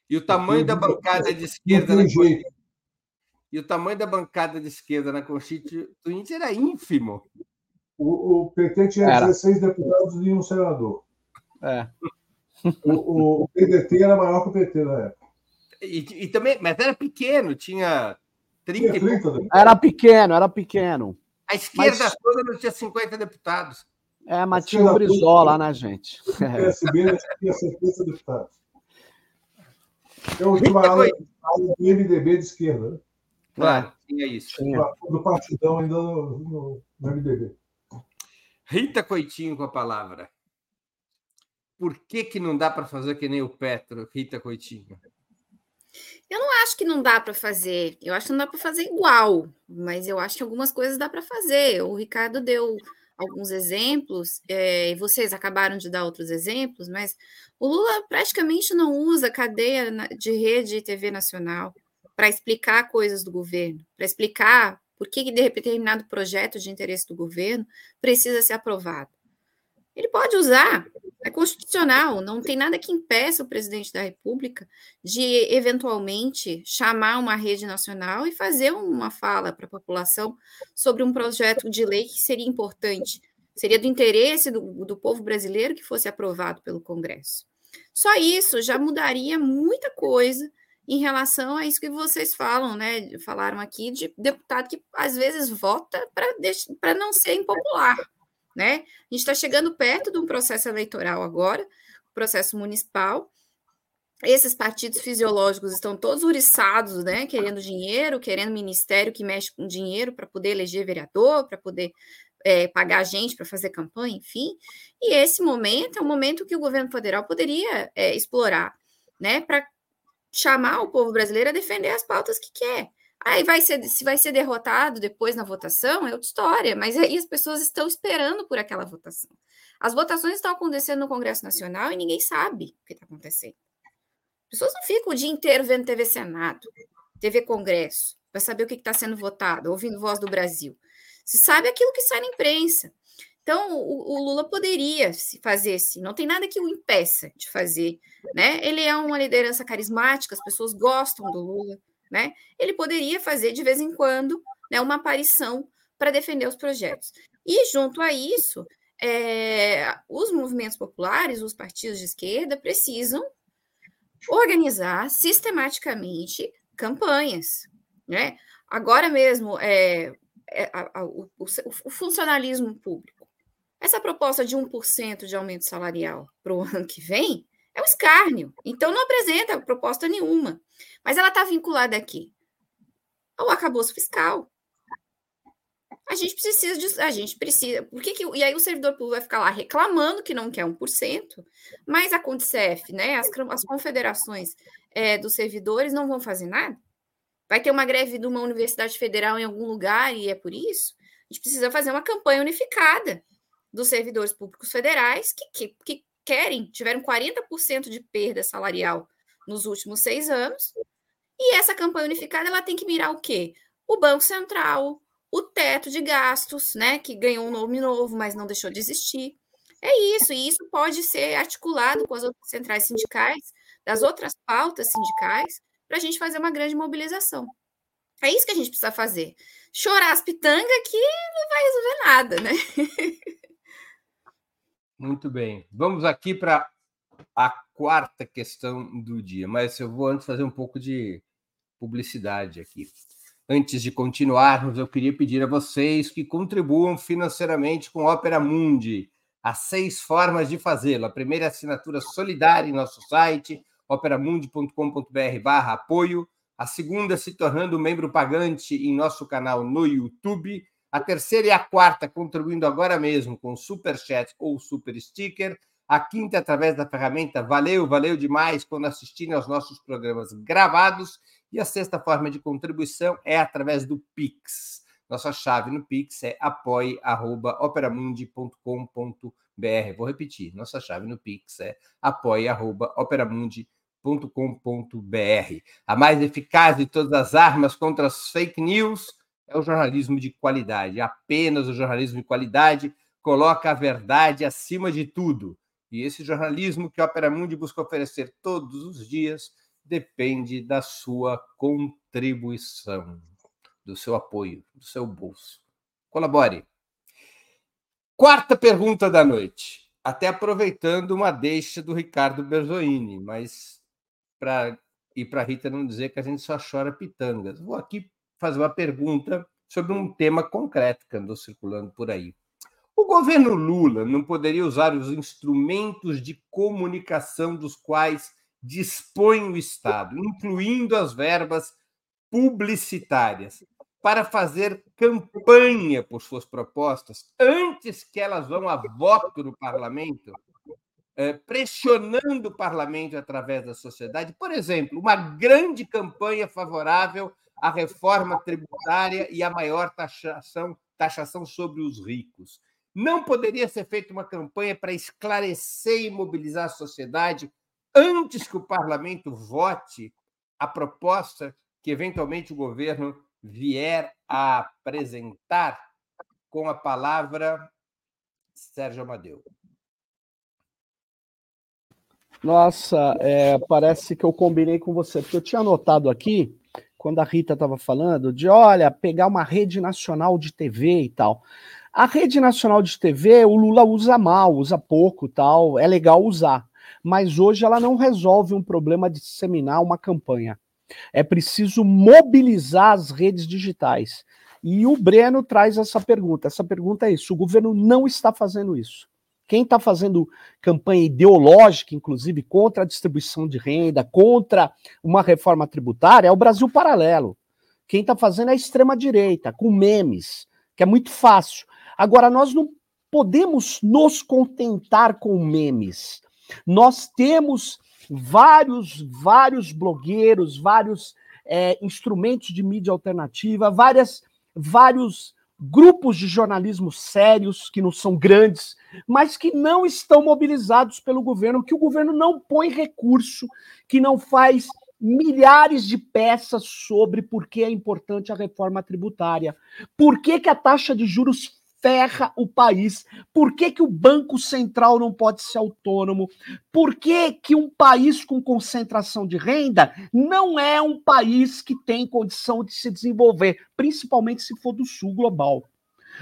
E o tamanho da bancada de esquerda na jeito. E o tamanho da bancada de esquerda na Constituinte era ínfimo. O, o PT tinha era. 16 deputados e um senador. É. O, o, PDT era maior que o PT na época. E, e também, mas era pequeno, tinha 30, tinha 30 Era pequeno, era pequeno. A esquerda mas... toda não tinha 50 deputados. É, mas tinha o Brizola, né, gente? O PSB tinha 70 deputados. Eu ouvi uma aula, aula do MDB de esquerda. Né? Claro, tinha isso. Do partidão ainda no, no, no MDB. Rita Coitinho com a palavra. Por que, que não dá para fazer que nem o Petro, Rita Coitinho? Eu não acho que não dá para fazer. Eu acho que não dá para fazer igual, mas eu acho que algumas coisas dá para fazer. O Ricardo deu alguns exemplos, é, e vocês acabaram de dar outros exemplos, mas o Lula praticamente não usa cadeia de rede e TV nacional para explicar coisas do governo, para explicar por que, que determinado projeto de interesse do governo precisa ser aprovado. Ele pode usar, é constitucional, não tem nada que impeça o presidente da República de eventualmente chamar uma rede nacional e fazer uma fala para a população sobre um projeto de lei que seria importante, seria do interesse do, do povo brasileiro que fosse aprovado pelo Congresso. Só isso já mudaria muita coisa em relação a isso que vocês falam, né? Falaram aqui de deputado que às vezes vota para não ser impopular né? A gente está chegando perto de um processo eleitoral agora, processo municipal. Esses partidos fisiológicos estão todos uriçados, né? Querendo dinheiro, querendo ministério que mexe com dinheiro para poder eleger vereador, para poder é, pagar gente para fazer campanha, enfim. E esse momento é um momento que o governo federal poderia é, explorar, né? Para chamar o povo brasileiro a defender as pautas que quer. Aí vai ser, se vai ser derrotado depois na votação, é outra história, mas aí as pessoas estão esperando por aquela votação. As votações estão acontecendo no Congresso Nacional e ninguém sabe o que está acontecendo. As pessoas não ficam o dia inteiro vendo TV Senado, TV Congresso, para saber o que está sendo votado, ouvindo voz do Brasil. Se sabe aquilo que sai na imprensa. Então, o, o Lula poderia se fazer assim, não tem nada que o impeça de fazer. Né? Ele é uma liderança carismática, as pessoas gostam do Lula né? Ele poderia fazer de vez em quando né, uma aparição para defender os projetos. E junto a isso, é, os movimentos populares, os partidos de esquerda precisam organizar sistematicamente campanhas, né? Agora mesmo, é, é a, a, o, o, funcionalismo público. Essa proposta de 1% de aumento salarial para o (laughs) ano que vem é um escárnio. Então, não apresenta proposta nenhuma. Mas ela está vinculada aqui ao arcabouço fiscal. A gente precisa de, a gente precisa, por que, que e aí o servidor público vai ficar lá reclamando que não quer 1%, mas a Condicef, né, as, as confederações é, dos servidores não vão fazer nada? Vai ter uma greve de uma universidade federal em algum lugar e é por isso? A gente precisa fazer uma campanha unificada dos servidores públicos federais que, que, que querem, tiveram 40% de perda salarial nos últimos seis anos, e essa campanha unificada ela tem que mirar o quê? O Banco Central, o teto de gastos, né, que ganhou um nome novo, mas não deixou de existir. É isso, e isso pode ser articulado com as outras centrais sindicais, das outras pautas sindicais, para a gente fazer uma grande mobilização. É isso que a gente precisa fazer. Chorar as pitangas que não vai resolver nada, né? (laughs) Muito bem. Vamos aqui para a quarta questão do dia, mas eu vou antes fazer um pouco de publicidade aqui. Antes de continuarmos, eu queria pedir a vocês que contribuam financeiramente com Opera Mundi. Há seis formas de fazê-lo. A primeira é assinatura solidária em nosso site, operamundi.com.br barra apoio. A segunda, se tornando membro pagante em nosso canal no YouTube. A terceira e a quarta, contribuindo agora mesmo com Super Chat ou Super Sticker. A quinta, através da ferramenta Valeu, valeu demais quando assistirem aos nossos programas gravados. E a sexta forma de contribuição é através do Pix. Nossa chave no Pix é apoie.operamundi.com.br. Vou repetir, nossa chave no Pix é apoie.operamundi.com.br. A mais eficaz de todas as armas contra as fake news é o jornalismo de qualidade. Apenas o jornalismo de qualidade coloca a verdade acima de tudo. E esse jornalismo que a Opera Mundi busca oferecer todos os dias depende da sua contribuição, do seu apoio, do seu bolso. Colabore. Quarta pergunta da noite. Até aproveitando uma deixa do Ricardo Berzoini, mas para e para Rita não dizer que a gente só chora pitangas. Vou aqui fazer uma pergunta sobre um tema concreto que andou circulando por aí. O governo Lula não poderia usar os instrumentos de comunicação dos quais dispõe o Estado, incluindo as verbas publicitárias, para fazer campanha por suas propostas antes que elas vão a voto no parlamento, eh, pressionando o parlamento através da sociedade. Por exemplo, uma grande campanha favorável à reforma tributária e à maior taxação, taxação sobre os ricos. Não poderia ser feita uma campanha para esclarecer e mobilizar a sociedade antes que o parlamento vote a proposta que eventualmente o governo vier a apresentar com a palavra Sérgio Amadeu. Nossa, é, parece que eu combinei com você, porque eu tinha anotado aqui, quando a Rita estava falando, de olha, pegar uma rede nacional de TV e tal. A rede nacional de TV, o Lula usa mal, usa pouco, tal, é legal usar. Mas hoje ela não resolve um problema de disseminar uma campanha. É preciso mobilizar as redes digitais. E o Breno traz essa pergunta. Essa pergunta é isso: o governo não está fazendo isso. Quem está fazendo campanha ideológica, inclusive, contra a distribuição de renda, contra uma reforma tributária, é o Brasil Paralelo. Quem está fazendo é a extrema-direita, com memes, que é muito fácil. Agora, nós não podemos nos contentar com memes. Nós temos vários, vários blogueiros, vários é, instrumentos de mídia alternativa, várias, vários grupos de jornalismo sérios, que não são grandes, mas que não estão mobilizados pelo governo, que o governo não põe recurso, que não faz milhares de peças sobre por que é importante a reforma tributária, por que, que a taxa de juros ferra o país. Por que, que o Banco Central não pode ser autônomo? Por que, que um país com concentração de renda não é um país que tem condição de se desenvolver, principalmente se for do sul global?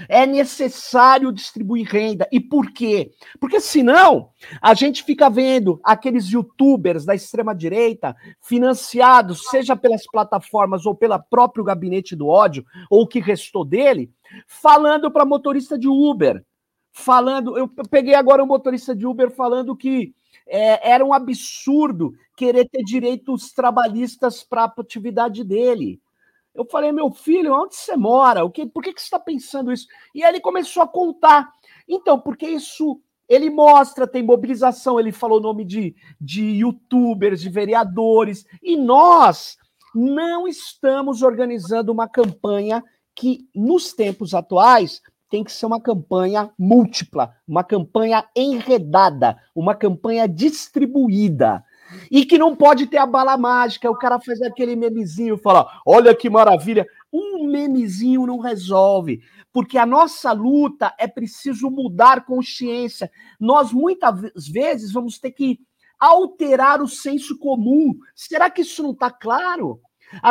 É necessário distribuir renda. E por quê? Porque senão a gente fica vendo aqueles youtubers da extrema-direita financiados, seja pelas plataformas ou pelo próprio gabinete do ódio, ou o que restou dele, falando para motorista de Uber. Falando, eu peguei agora um motorista de Uber falando que é, era um absurdo querer ter direitos trabalhistas para a atividade dele. Eu falei, meu filho, onde você mora? O que, por que, que você está pensando isso? E aí ele começou a contar. Então, porque isso ele mostra, tem mobilização, ele falou o nome de, de youtubers, de vereadores, e nós não estamos organizando uma campanha que, nos tempos atuais, tem que ser uma campanha múltipla, uma campanha enredada, uma campanha distribuída. E que não pode ter a bala mágica, o cara faz aquele memezinho, fala: olha que maravilha. Um memezinho não resolve, porque a nossa luta é preciso mudar consciência. Nós muitas vezes vamos ter que alterar o senso comum. Será que isso não está claro?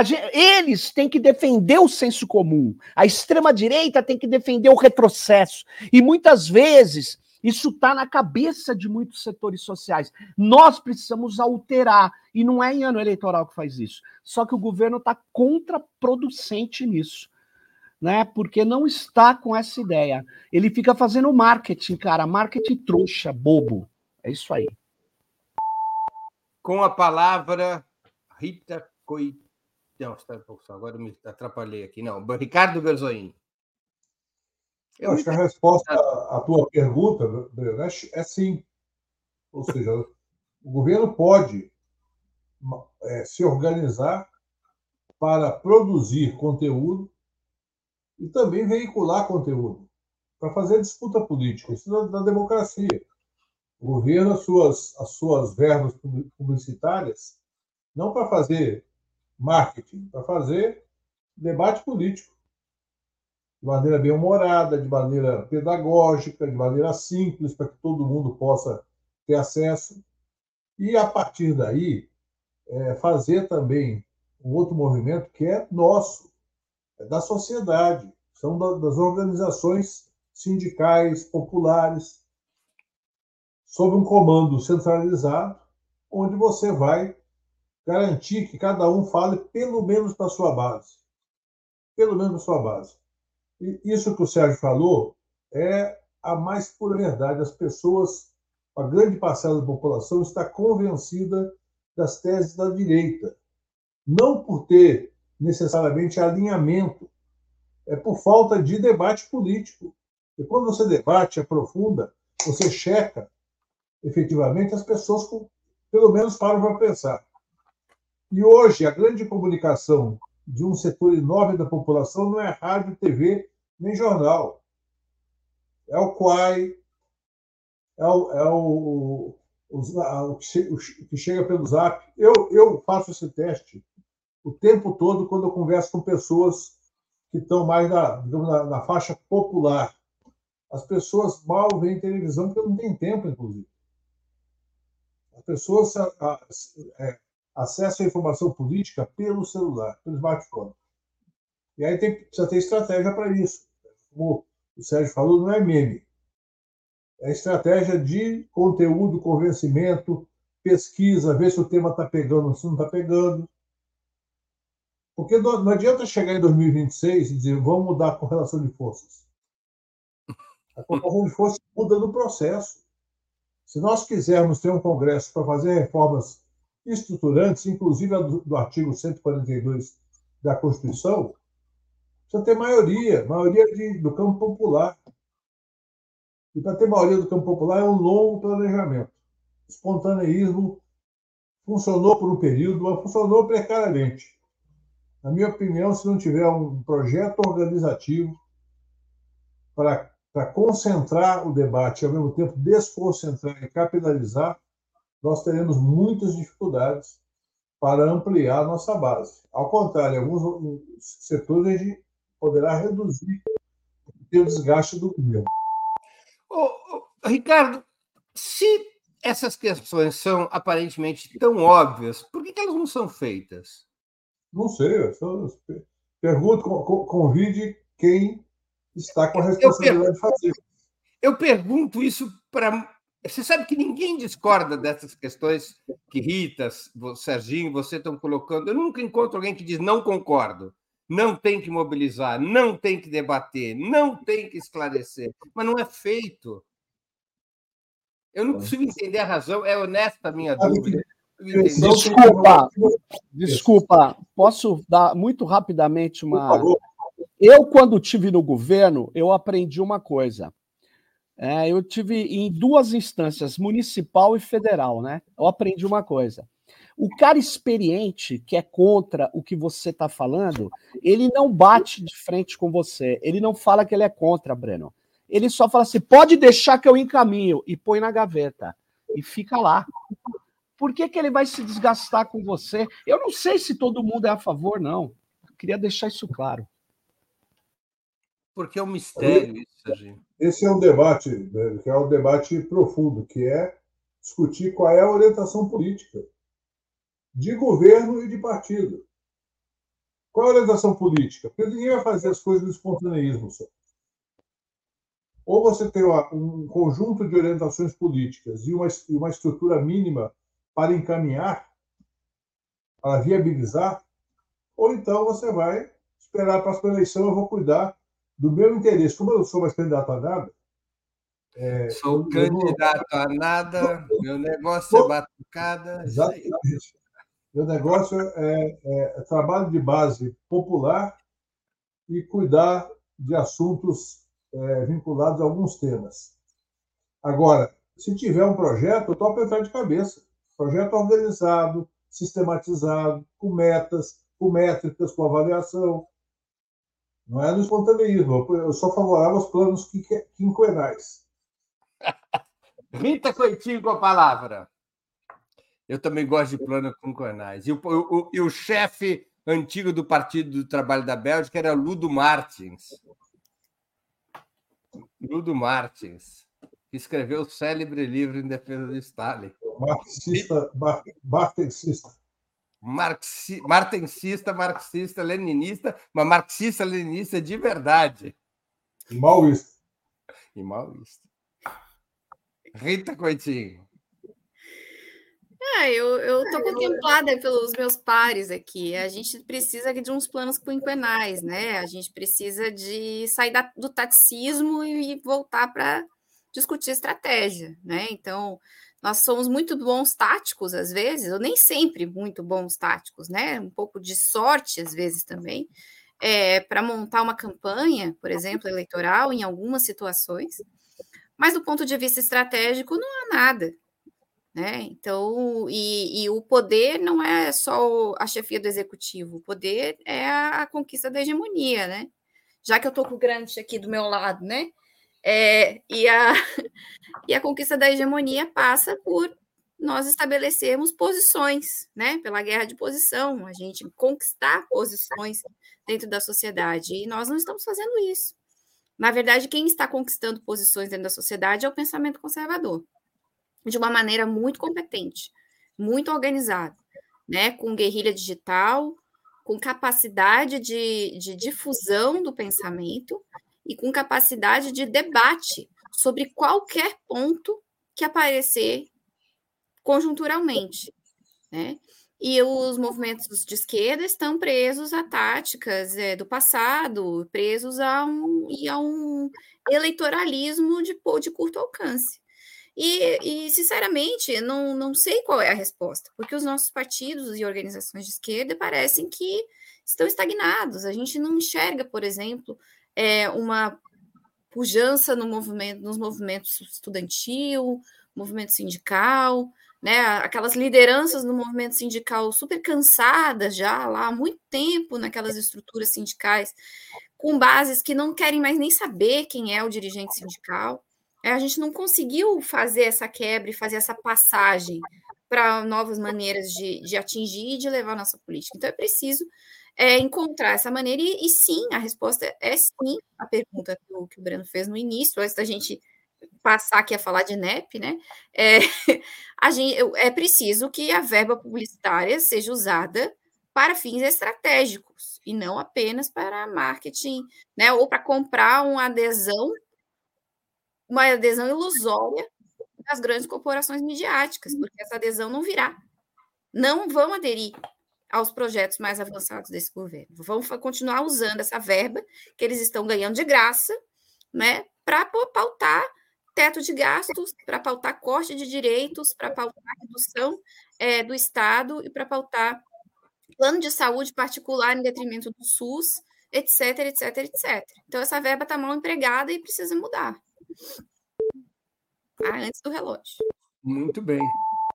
Gente, eles têm que defender o senso comum. A extrema-direita tem que defender o retrocesso. E muitas vezes Isso está na cabeça de muitos setores sociais. Nós precisamos alterar, e não é em ano eleitoral que faz isso. Só que o governo está contraproducente nisso, né? Porque não está com essa ideia. Ele fica fazendo marketing, cara, marketing trouxa, bobo. É isso aí. Com a palavra, Rita Coit. Não, agora me atrapalhei aqui. Não, Ricardo Berzoini. Eu acho que a resposta à tua pergunta, Breno, é, é sim. Ou seja, o governo pode é, se organizar para produzir conteúdo e também veicular conteúdo, para fazer disputa política. Isso é da democracia. O governo, as suas, as suas verbas publicitárias, não para fazer marketing, para fazer debate político de maneira bem humorada, de maneira pedagógica, de maneira simples, para que todo mundo possa ter acesso. E, a partir daí, é, fazer também um outro movimento que é nosso, é da sociedade, são da, das organizações sindicais, populares, sob um comando centralizado, onde você vai garantir que cada um fale pelo menos para sua base. Pelo menos para sua base. E isso que o Sérgio falou é a mais pura verdade. As pessoas, a grande parcela da população, está convencida das teses da direita. Não por ter necessariamente alinhamento, é por falta de debate político. E quando você debate, aprofunda, você checa efetivamente as pessoas, com, pelo menos param para pensar. E hoje, a grande comunicação de um setor enorme da população não é rádio, TV nem jornal. É o Quai, é o, é o, o, que chega pelo zap. Eu, eu faço esse teste o tempo todo quando eu converso com pessoas que estão mais na, na, na faixa popular. As pessoas mal veem televisão porque não tem tempo, inclusive. As pessoas a, a, é, acessam a informação política pelo celular, pelo smartphone. E aí tem, precisa ter estratégia para isso como o Sérgio falou, não é meme. É estratégia de conteúdo, convencimento, pesquisa, ver se o tema está pegando se não está pegando. Porque não, adianta chegar em 2026 e dizer vamos mudar a correlação de forças. A correlação de forças muda no processo. Se nós quisermos ter um Congresso para fazer reformas estruturantes, inclusive do, do artigo 142 da Constituição, precisa ter maioria, maioria de, do campo popular. E para ter maioria do campo popular é um longo planejamento. Espontaneísmo funcionou por um período, mas funcionou precariamente. Na minha opinião, se não tiver um projeto organizativo para, para concentrar o debate e, ao mesmo tempo, desconcentrar e capitalizar, nós teremos muitas dificuldades para ampliar a nossa base. Ao contrário, em alguns setores a gente poderá reduzir o desgaste do governo. Ricardo, se essas questões são aparentemente tão óbvias, por que, elas não são feitas? Não sei. Só pergunto, convide quem está com a responsabilidade de fazer. Eu pergunto isso para. Você sabe que ninguém discorda dessas questões que Rita, Serginho, você estão colocando. Eu nunca encontro alguém que diz não concordo não tem que mobilizar, não tem que debater, não tem que esclarecer, mas não é feito. Eu não consigo entender a razão, é honesta a minha dúvida. Desculpa, desculpa, posso dar muito rapidamente uma. Eu, quando tive no governo, eu aprendi uma coisa. É, eu tive em duas instâncias, municipal e federal, né? Eu aprendi uma coisa. O cara experiente, que é contra o que você está falando, ele não bate de frente com você. Ele não fala que ele é contra, Breno. Ele só fala assim: pode deixar que eu encaminho e põe na gaveta. E fica lá. Por que, que ele vai se desgastar com você? Eu não sei se todo mundo é a favor, não. Eu queria deixar isso claro. Porque é um mistério isso, Serginho. Esse é um debate, né, que é um debate profundo, que é discutir qual é a orientação política de governo e de partido. Qual a orientação política? Porque ninguém vai fazer as coisas do espontaneísmo só. ou você tem um conjunto de orientações políticas e uma, e uma estrutura mínima para encaminhar, para viabilizar, ou então você vai esperar a próxima eleição, eu vou cuidar do meu interesse. Como eu não sou mais candidato a nada. É, sou candidato a nada, meu negócio é batucada. Exatamente. Meu negócio é, é, é trabalho de base popular e cuidar de assuntos é, vinculados a alguns temas. Agora, se tiver um projeto, eu estou entrar de cabeça. Projeto organizado, sistematizado, com metas, com métricas, com avaliação. Não é no espontaneísmo. Eu sou favorável aos planos quinquenais. (laughs) Rita Coitinho com a palavra. Eu também gosto de plano quinquenais. E o, o, o, o chefe antigo do Partido do Trabalho da Bélgica era Ludo Martins. Ludo Martins, que escreveu o célebre livro em defesa do Stalin. Marxista, mar, marxista. Marxi, marxista, marxista, leninista, mas marxista-leninista de verdade. E maoísta. E maoísta. Rita Coitinho. Ah, eu estou contemplada pelos meus pares aqui. A gente precisa de uns planos quinquenais, né? A gente precisa de sair da, do taticismo e voltar para discutir estratégia, né? Então, nós somos muito bons táticos às vezes, ou nem sempre muito bons táticos, né? Um pouco de sorte às vezes também, é, para montar uma campanha, por exemplo, eleitoral, em algumas situações. Mas do ponto de vista estratégico, não há nada. Né? Então, e, e, o poder não é só a chefia do executivo, o poder é a, conquista da hegemonia, né? Já que eu estou com o Grant aqui do meu lado, né? É, e, a, (laughs) e a conquista da hegemonia passa por nós estabelecermos posições, né? Pela guerra de posição, a gente conquistar posições dentro da sociedade. E nós não estamos fazendo isso. Na verdade, quem está conquistando posições dentro da sociedade é o pensamento conservador de uma maneira muito competente, muito organizada, né? Com guerrilha digital, com capacidade de, de difusão do pensamento e com capacidade de debate sobre qualquer ponto que aparecer conjunturalmente, né? E os movimentos de esquerda estão presos a táticas é, do passado, presos a um, e a um eleitoralismo de, de curto alcance. E, e, sinceramente, não, não sei qual é a resposta, porque os nossos partidos e organizações de esquerda parecem que estão estagnados. A gente não enxerga, por exemplo, é, uma pujança no movimento, nos movimentos estudantil, movimento sindical, né? Aquelas lideranças no movimento sindical super cansadas já lá há muito tempo naquelas estruturas sindicais, com bases que não querem mais nem saber quem é o dirigente sindical. É, a gente não conseguiu fazer essa quebra e fazer essa passagem para novas maneiras de, de atingir e de levar nossa política. Então, é preciso é, encontrar essa maneira, e, e, sim, a resposta é sim, a pergunta que o, que o Breno fez no início, antes da gente passar aqui a falar de NEP, né? É, (laughs) a gente, é preciso que a verba publicitária seja usada para fins estratégicos e não apenas para marketing, né? Ou para comprar uma adesão uma adesão ilusória das grandes corporações midiáticas, porque essa adesão não virá. Não vão aderir aos projetos mais avançados desse governo. Vão continuar usando essa verba que eles estão ganhando de graça, né, para pautar teto de gastos, para pautar corte de direitos, para pautar redução é, do Estado e para pautar plano de saúde particular em detrimento do SUS, etc, etc, etc. Então, essa verba está mal empregada e precisa mudar. Ah, antes do relógio. Muito bem.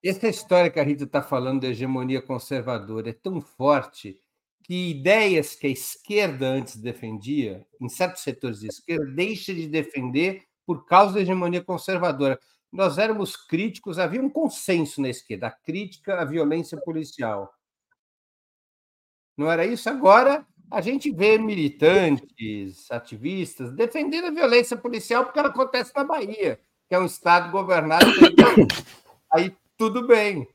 Essa história que a Rita está falando da hegemonia conservadora é tão forte que ideias que a esquerda antes defendia, em certos setores de esquerda, deixa de defender por causa da hegemonia conservadora. Nós éramos críticos, havia um consenso na esquerda, a crítica à violência policial. Não era isso? Agora a gente vê militantes, ativistas defendendo a violência policial porque ela acontece na Bahia, que é um estado governado. (coughs) Aí tudo bem.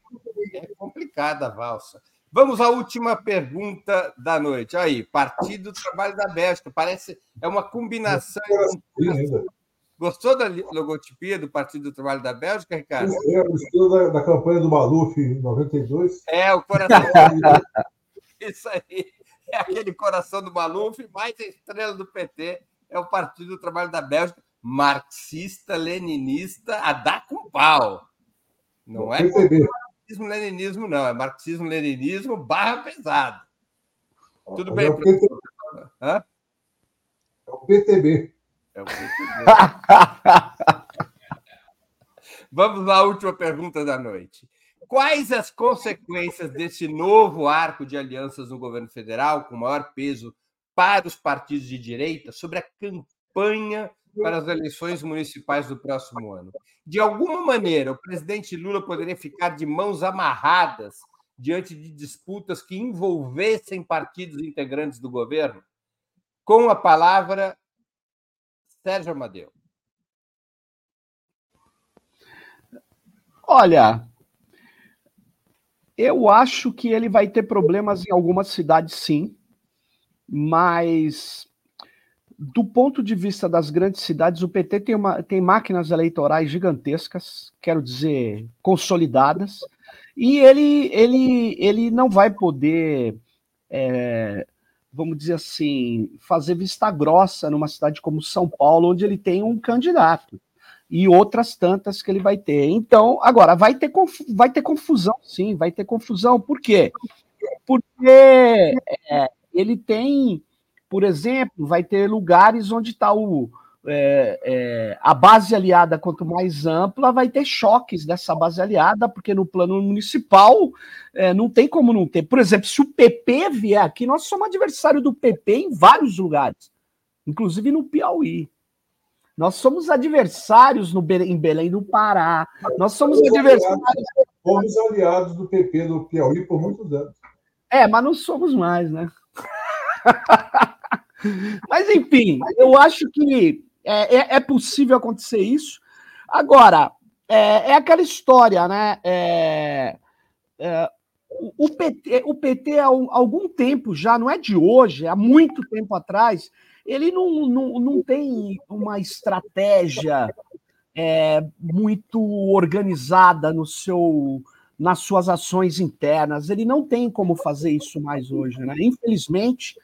É complicada a valsa. Vamos à última pergunta da noite. Aí, Partido do Trabalho da Bélgica. Parece é uma combinação. Gostou da logotipia do Partido do Trabalho da Bélgica, Ricardo? É, gostou da, da campanha do Maluf em 92? É, o coração. (laughs) Isso aí. É aquele coração do Maluf, mais a estrela do PT é o Partido do Trabalho da Bélgica, marxista, leninista, a dar com pau. Não é marxismo, leninismo, não. É marxismo, leninismo, barra pesado. Tudo é bem, o PTB. Hã? É o PTB. É o PTB. (laughs) Vamos à última pergunta da noite. Quais as consequências desse novo arco de alianças no governo federal, com maior peso para os partidos de direita, sobre a campanha para as eleições municipais do próximo ano? De alguma maneira, o presidente Lula poderia ficar de mãos amarradas diante de disputas que envolvessem partidos integrantes do governo? Com a palavra, Sérgio Amadeu. Olha, eu acho que ele vai ter problemas em algumas cidades, sim, mas do ponto de vista das grandes cidades, o PT tem, uma, tem máquinas eleitorais gigantescas, quero dizer, consolidadas, e ele, ele, ele não vai poder, é, vamos dizer assim, fazer vista grossa numa cidade como São Paulo, onde ele tem um candidato e outras tantas que ele vai ter. Então, agora, vai ter, vai ter confusão, sim, vai ter confusão. Por quê? Porque é, ele tem, por exemplo, vai ter lugares onde está o. É, é, a base aliada, quanto mais ampla, vai ter choques dessa base aliada, porque no plano municipal é, não tem como não ter. Por exemplo, se o PP vier aqui, nós somos adversário do PP em vários lugares, inclusive no Piauí. Nós somos adversários no, em Belém do Pará. Nós somos adversários. Fomos aliados do PP do Piauí por muitos anos. É, mas não somos mais, né? (laughs) mas, enfim, eu acho que é, é, é possível acontecer isso. Agora, é, é aquela história, né? É, é, o, PT, o PT, há algum tempo já, não é de hoje, há muito tempo atrás, ele não, não, não tem uma estratégia é, muito organizada no seu nas suas ações internas. Ele não tem como fazer isso mais hoje, né? Infelizmente.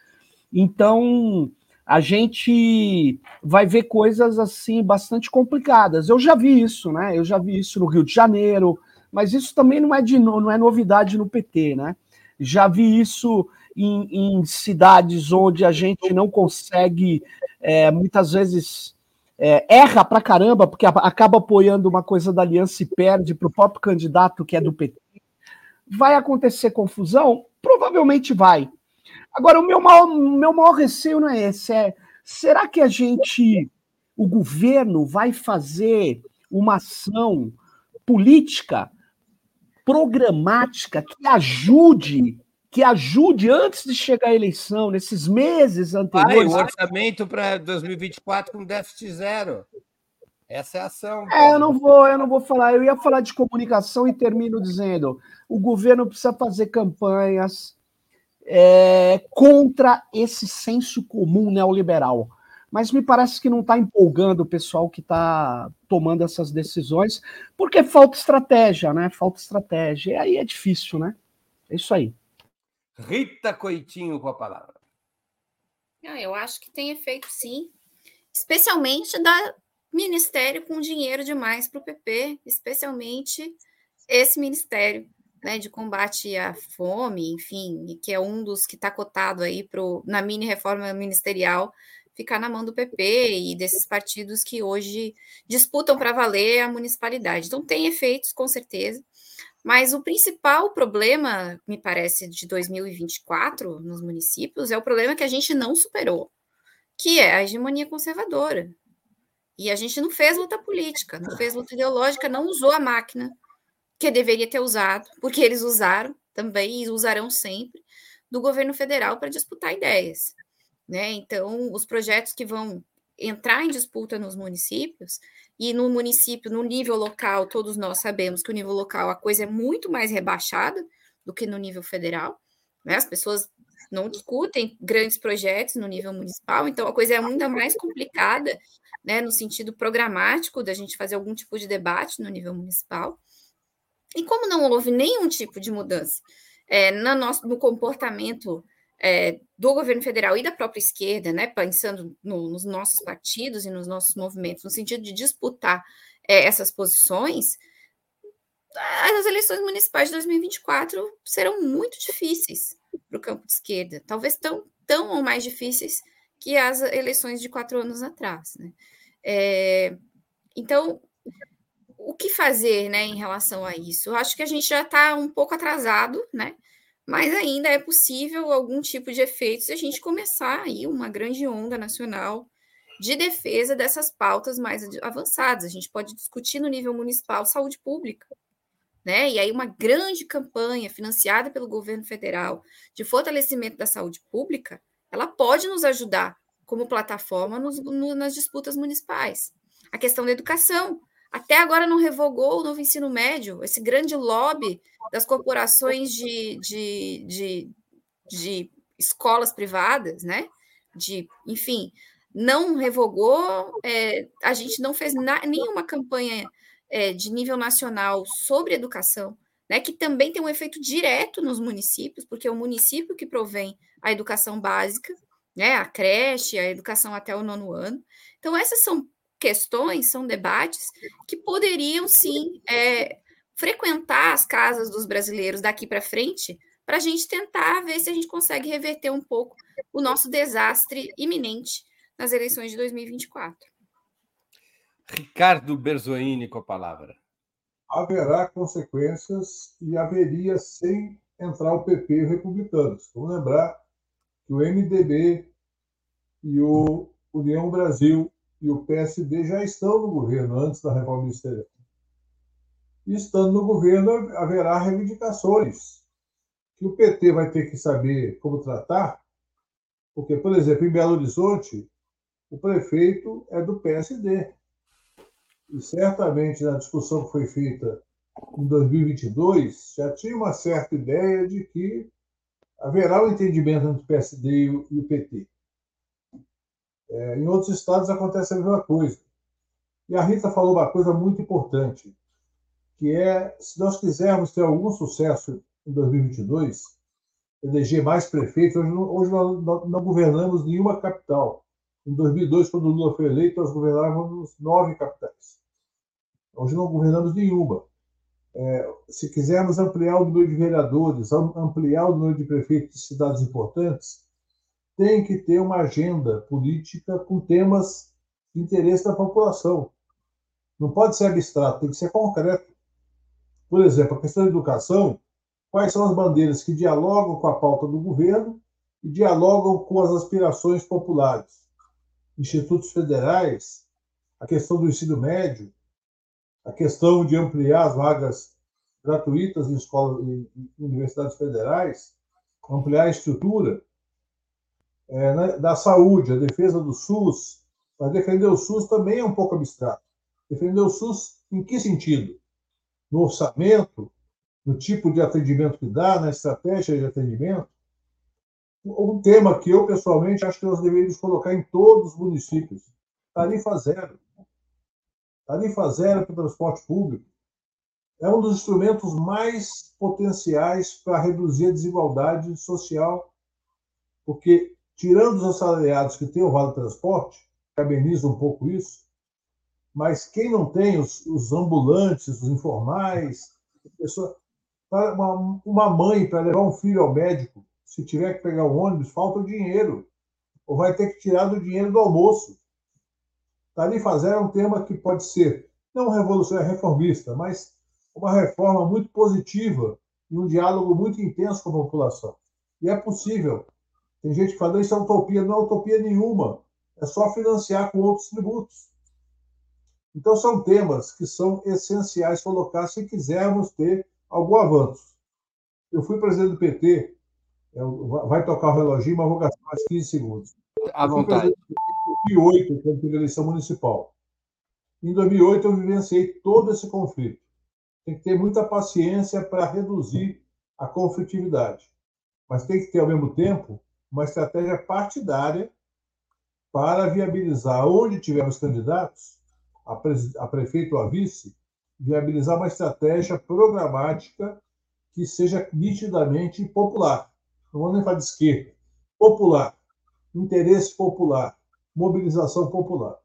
Então, a gente vai ver coisas assim bastante complicadas. Eu já vi isso, né? Eu já vi isso no Rio de Janeiro, mas isso também não é de não é novidade no PT, né? Já vi isso em, em cidades onde a gente não consegue, é, muitas vezes, é, erra pra caramba, porque acaba apoiando uma coisa da aliança e perde para o próprio candidato que é do PT. Vai acontecer confusão? Provavelmente vai. Agora, o meu maior, meu maior receio não é esse, é será que a gente, o governo, vai fazer uma ação política programática que ajude que ajude antes de chegar a eleição, nesses meses anteriores. Vai, o orçamento para 2024 com déficit zero. Essa é a ação. É, eu não vou, eu não vou falar. Eu ia falar de comunicação e termino dizendo: o governo precisa fazer campanhas é, contra esse senso comum neoliberal. Mas me parece que não está empolgando o pessoal que está tomando essas decisões, porque falta estratégia, né? Falta estratégia. E aí é difícil, né? É isso aí. Rita Coitinho com a palavra. Ah, eu acho que tem efeito sim, especialmente da ministério com dinheiro demais para o PP, especialmente esse ministério né, de combate à fome, enfim, que é um dos que está cotado aí pro, na mini reforma ministerial ficar na mão do PP e desses partidos que hoje disputam para valer a municipalidade. Então tem efeitos, com certeza. Mas o principal problema, me parece, de 2024 nos municípios é o problema que a gente não superou, que é a hegemonia conservadora. E a gente não fez luta política, não fez luta ideológica, não usou a máquina que deveria ter usado, porque eles usaram também e usarão sempre do governo federal para disputar ideias. Né? Então, os projetos que vão entrar em disputa nos municípios, e no município, no nível local, todos nós sabemos que o nível local a coisa é muito mais rebaixada do que no nível federal. Né? As pessoas não discutem grandes projetos no nível municipal, então a coisa é ainda mais complicada, né, no sentido programático da gente fazer algum tipo de debate no nível municipal. E como não houve nenhum tipo de mudança é, no, nosso, no comportamento é, do governo federal e da própria esquerda, né, pensando no, nos nossos partidos e nos nossos movimentos, no sentido de disputar é, essas posições, as eleições municipais de 2024 serão muito difíceis para o campo de esquerda, talvez tão, tão ou mais difíceis que as eleições de quatro anos atrás. Né? É, então, o que fazer né, em relação a isso? Eu acho que a gente já está um pouco atrasado, né? Mas ainda é possível algum tipo de efeito se a gente começar aí uma grande onda nacional de defesa dessas pautas mais avançadas. A gente pode discutir no nível municipal saúde pública, né? E aí uma grande campanha financiada pelo governo federal de fortalecimento da saúde pública, ela pode nos ajudar como plataforma nos, no, nas disputas municipais. A questão da educação, até agora não revogou o novo ensino médio, esse grande lobby das corporações de, de, de, de escolas privadas, né? De, enfim, não revogou, é, a gente não fez na, nenhuma campanha é, de nível nacional sobre educação, né, que também tem um efeito direto nos municípios, porque é o município que provém a educação básica, né, a creche, a educação até o nono ano. Então, essas são questões, são debates que poderiam sim é, frequentar as casas dos brasileiros daqui para frente, para a gente tentar ver se a gente consegue reverter um pouco o nosso desastre iminente nas eleições de 2024. Ricardo Berzoini com a palavra. Haverá consequências e haveria sem entrar o PP e os republicanos. Vamos lembrar que o MDB e o União Brasil e o PSD já estão no governo antes da reforma ministerial. Estando no governo, haverá reivindicações que o PT vai ter que saber como tratar, porque, por exemplo, em Belo Horizonte, o prefeito é do PSD. E certamente na discussão que foi feita em 2022, já tinha uma certa ideia de que haverá um entendimento entre o PSD e o PT. É, em outros estados acontece a mesma coisa. E a Rita falou uma coisa muito importante, que é, se nós quisermos ter algum sucesso em 2022, eleger mais prefeitos, hoje, hoje nós não governamos nenhuma capital. Em 2002, quando o Lula foi eleito, nós governávamos nove capitais. Hoje não governamos nenhuma. É, se quisermos ampliar o número de vereadores, ampliar o número de prefeitos de cidades importantes, tem que ter uma agenda política com temas de interesse da população. Não pode ser abstrato, tem que ser concreto. Por exemplo, a questão da educação, quais são as bandeiras que dialogam com a pauta do governo e dialogam com as aspirações populares? Institutos federais, a questão do ensino médio, a questão de ampliar as vagas gratuitas em escolas e universidades federais, ampliar a estrutura é, né, da saúde, a defesa do SUS, mas defender o SUS também é um pouco abstrato. Defender o SUS em que sentido? No orçamento, no tipo de atendimento que dá, na estratégia de atendimento? Um tema que eu, pessoalmente, acho que nós deveríamos colocar em todos os municípios. Tarifa zero. Tarifa zero para o transporte público. É um dos instrumentos mais potenciais para reduzir a desigualdade social, porque tirando os assalariados que têm o vale transporte, cabeniza um pouco isso, mas quem não tem, os, os ambulantes, os informais, pessoa, uma, uma mãe para levar um filho ao médico, se tiver que pegar o ônibus, falta o dinheiro, ou vai ter que tirar do dinheiro do almoço. Tarifa zero é um tema que pode ser não revolucionário, é reformista, mas uma reforma muito positiva e um diálogo muito intenso com a população. E é possível tem gente que fala, isso é utopia. Não é utopia nenhuma. É só financiar com outros tributos. Então, são temas que são essenciais colocar se quisermos ter algum avanço. Eu fui presidente do PT, vai tocar o reloginho, mas vou gastar mais 15 segundos. À vontade. Em 2008, quando teve a eleição municipal. Em 2008, eu vivenciei todo esse conflito. Tem que ter muita paciência para reduzir a conflitividade. mas tem que ter, ao mesmo tempo, uma estratégia partidária para viabilizar, onde tivermos candidatos, a, pre a prefeito ou a vice, viabilizar uma estratégia programática que seja nitidamente popular. Não vou nem falar de esquerda. Popular. Interesse popular. Mobilização popular.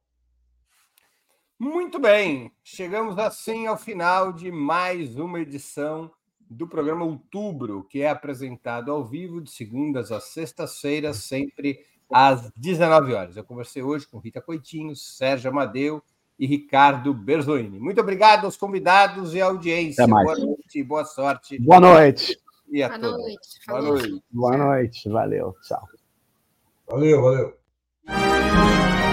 Muito bem. Chegamos assim ao final de mais uma edição do programa Outubro, que é apresentado ao vivo de segundas às sextas-feiras, sempre às 19 horas. Eu conversei hoje com Rita Coitinho, Sérgio Amadeu e Ricardo Berzoini. Muito obrigado aos convidados e à audiência. Boa noite, boa sorte. Boa noite. E a boa todos. Noite. Boa noite. Boa noite. Valeu. Tchau. Valeu, valeu.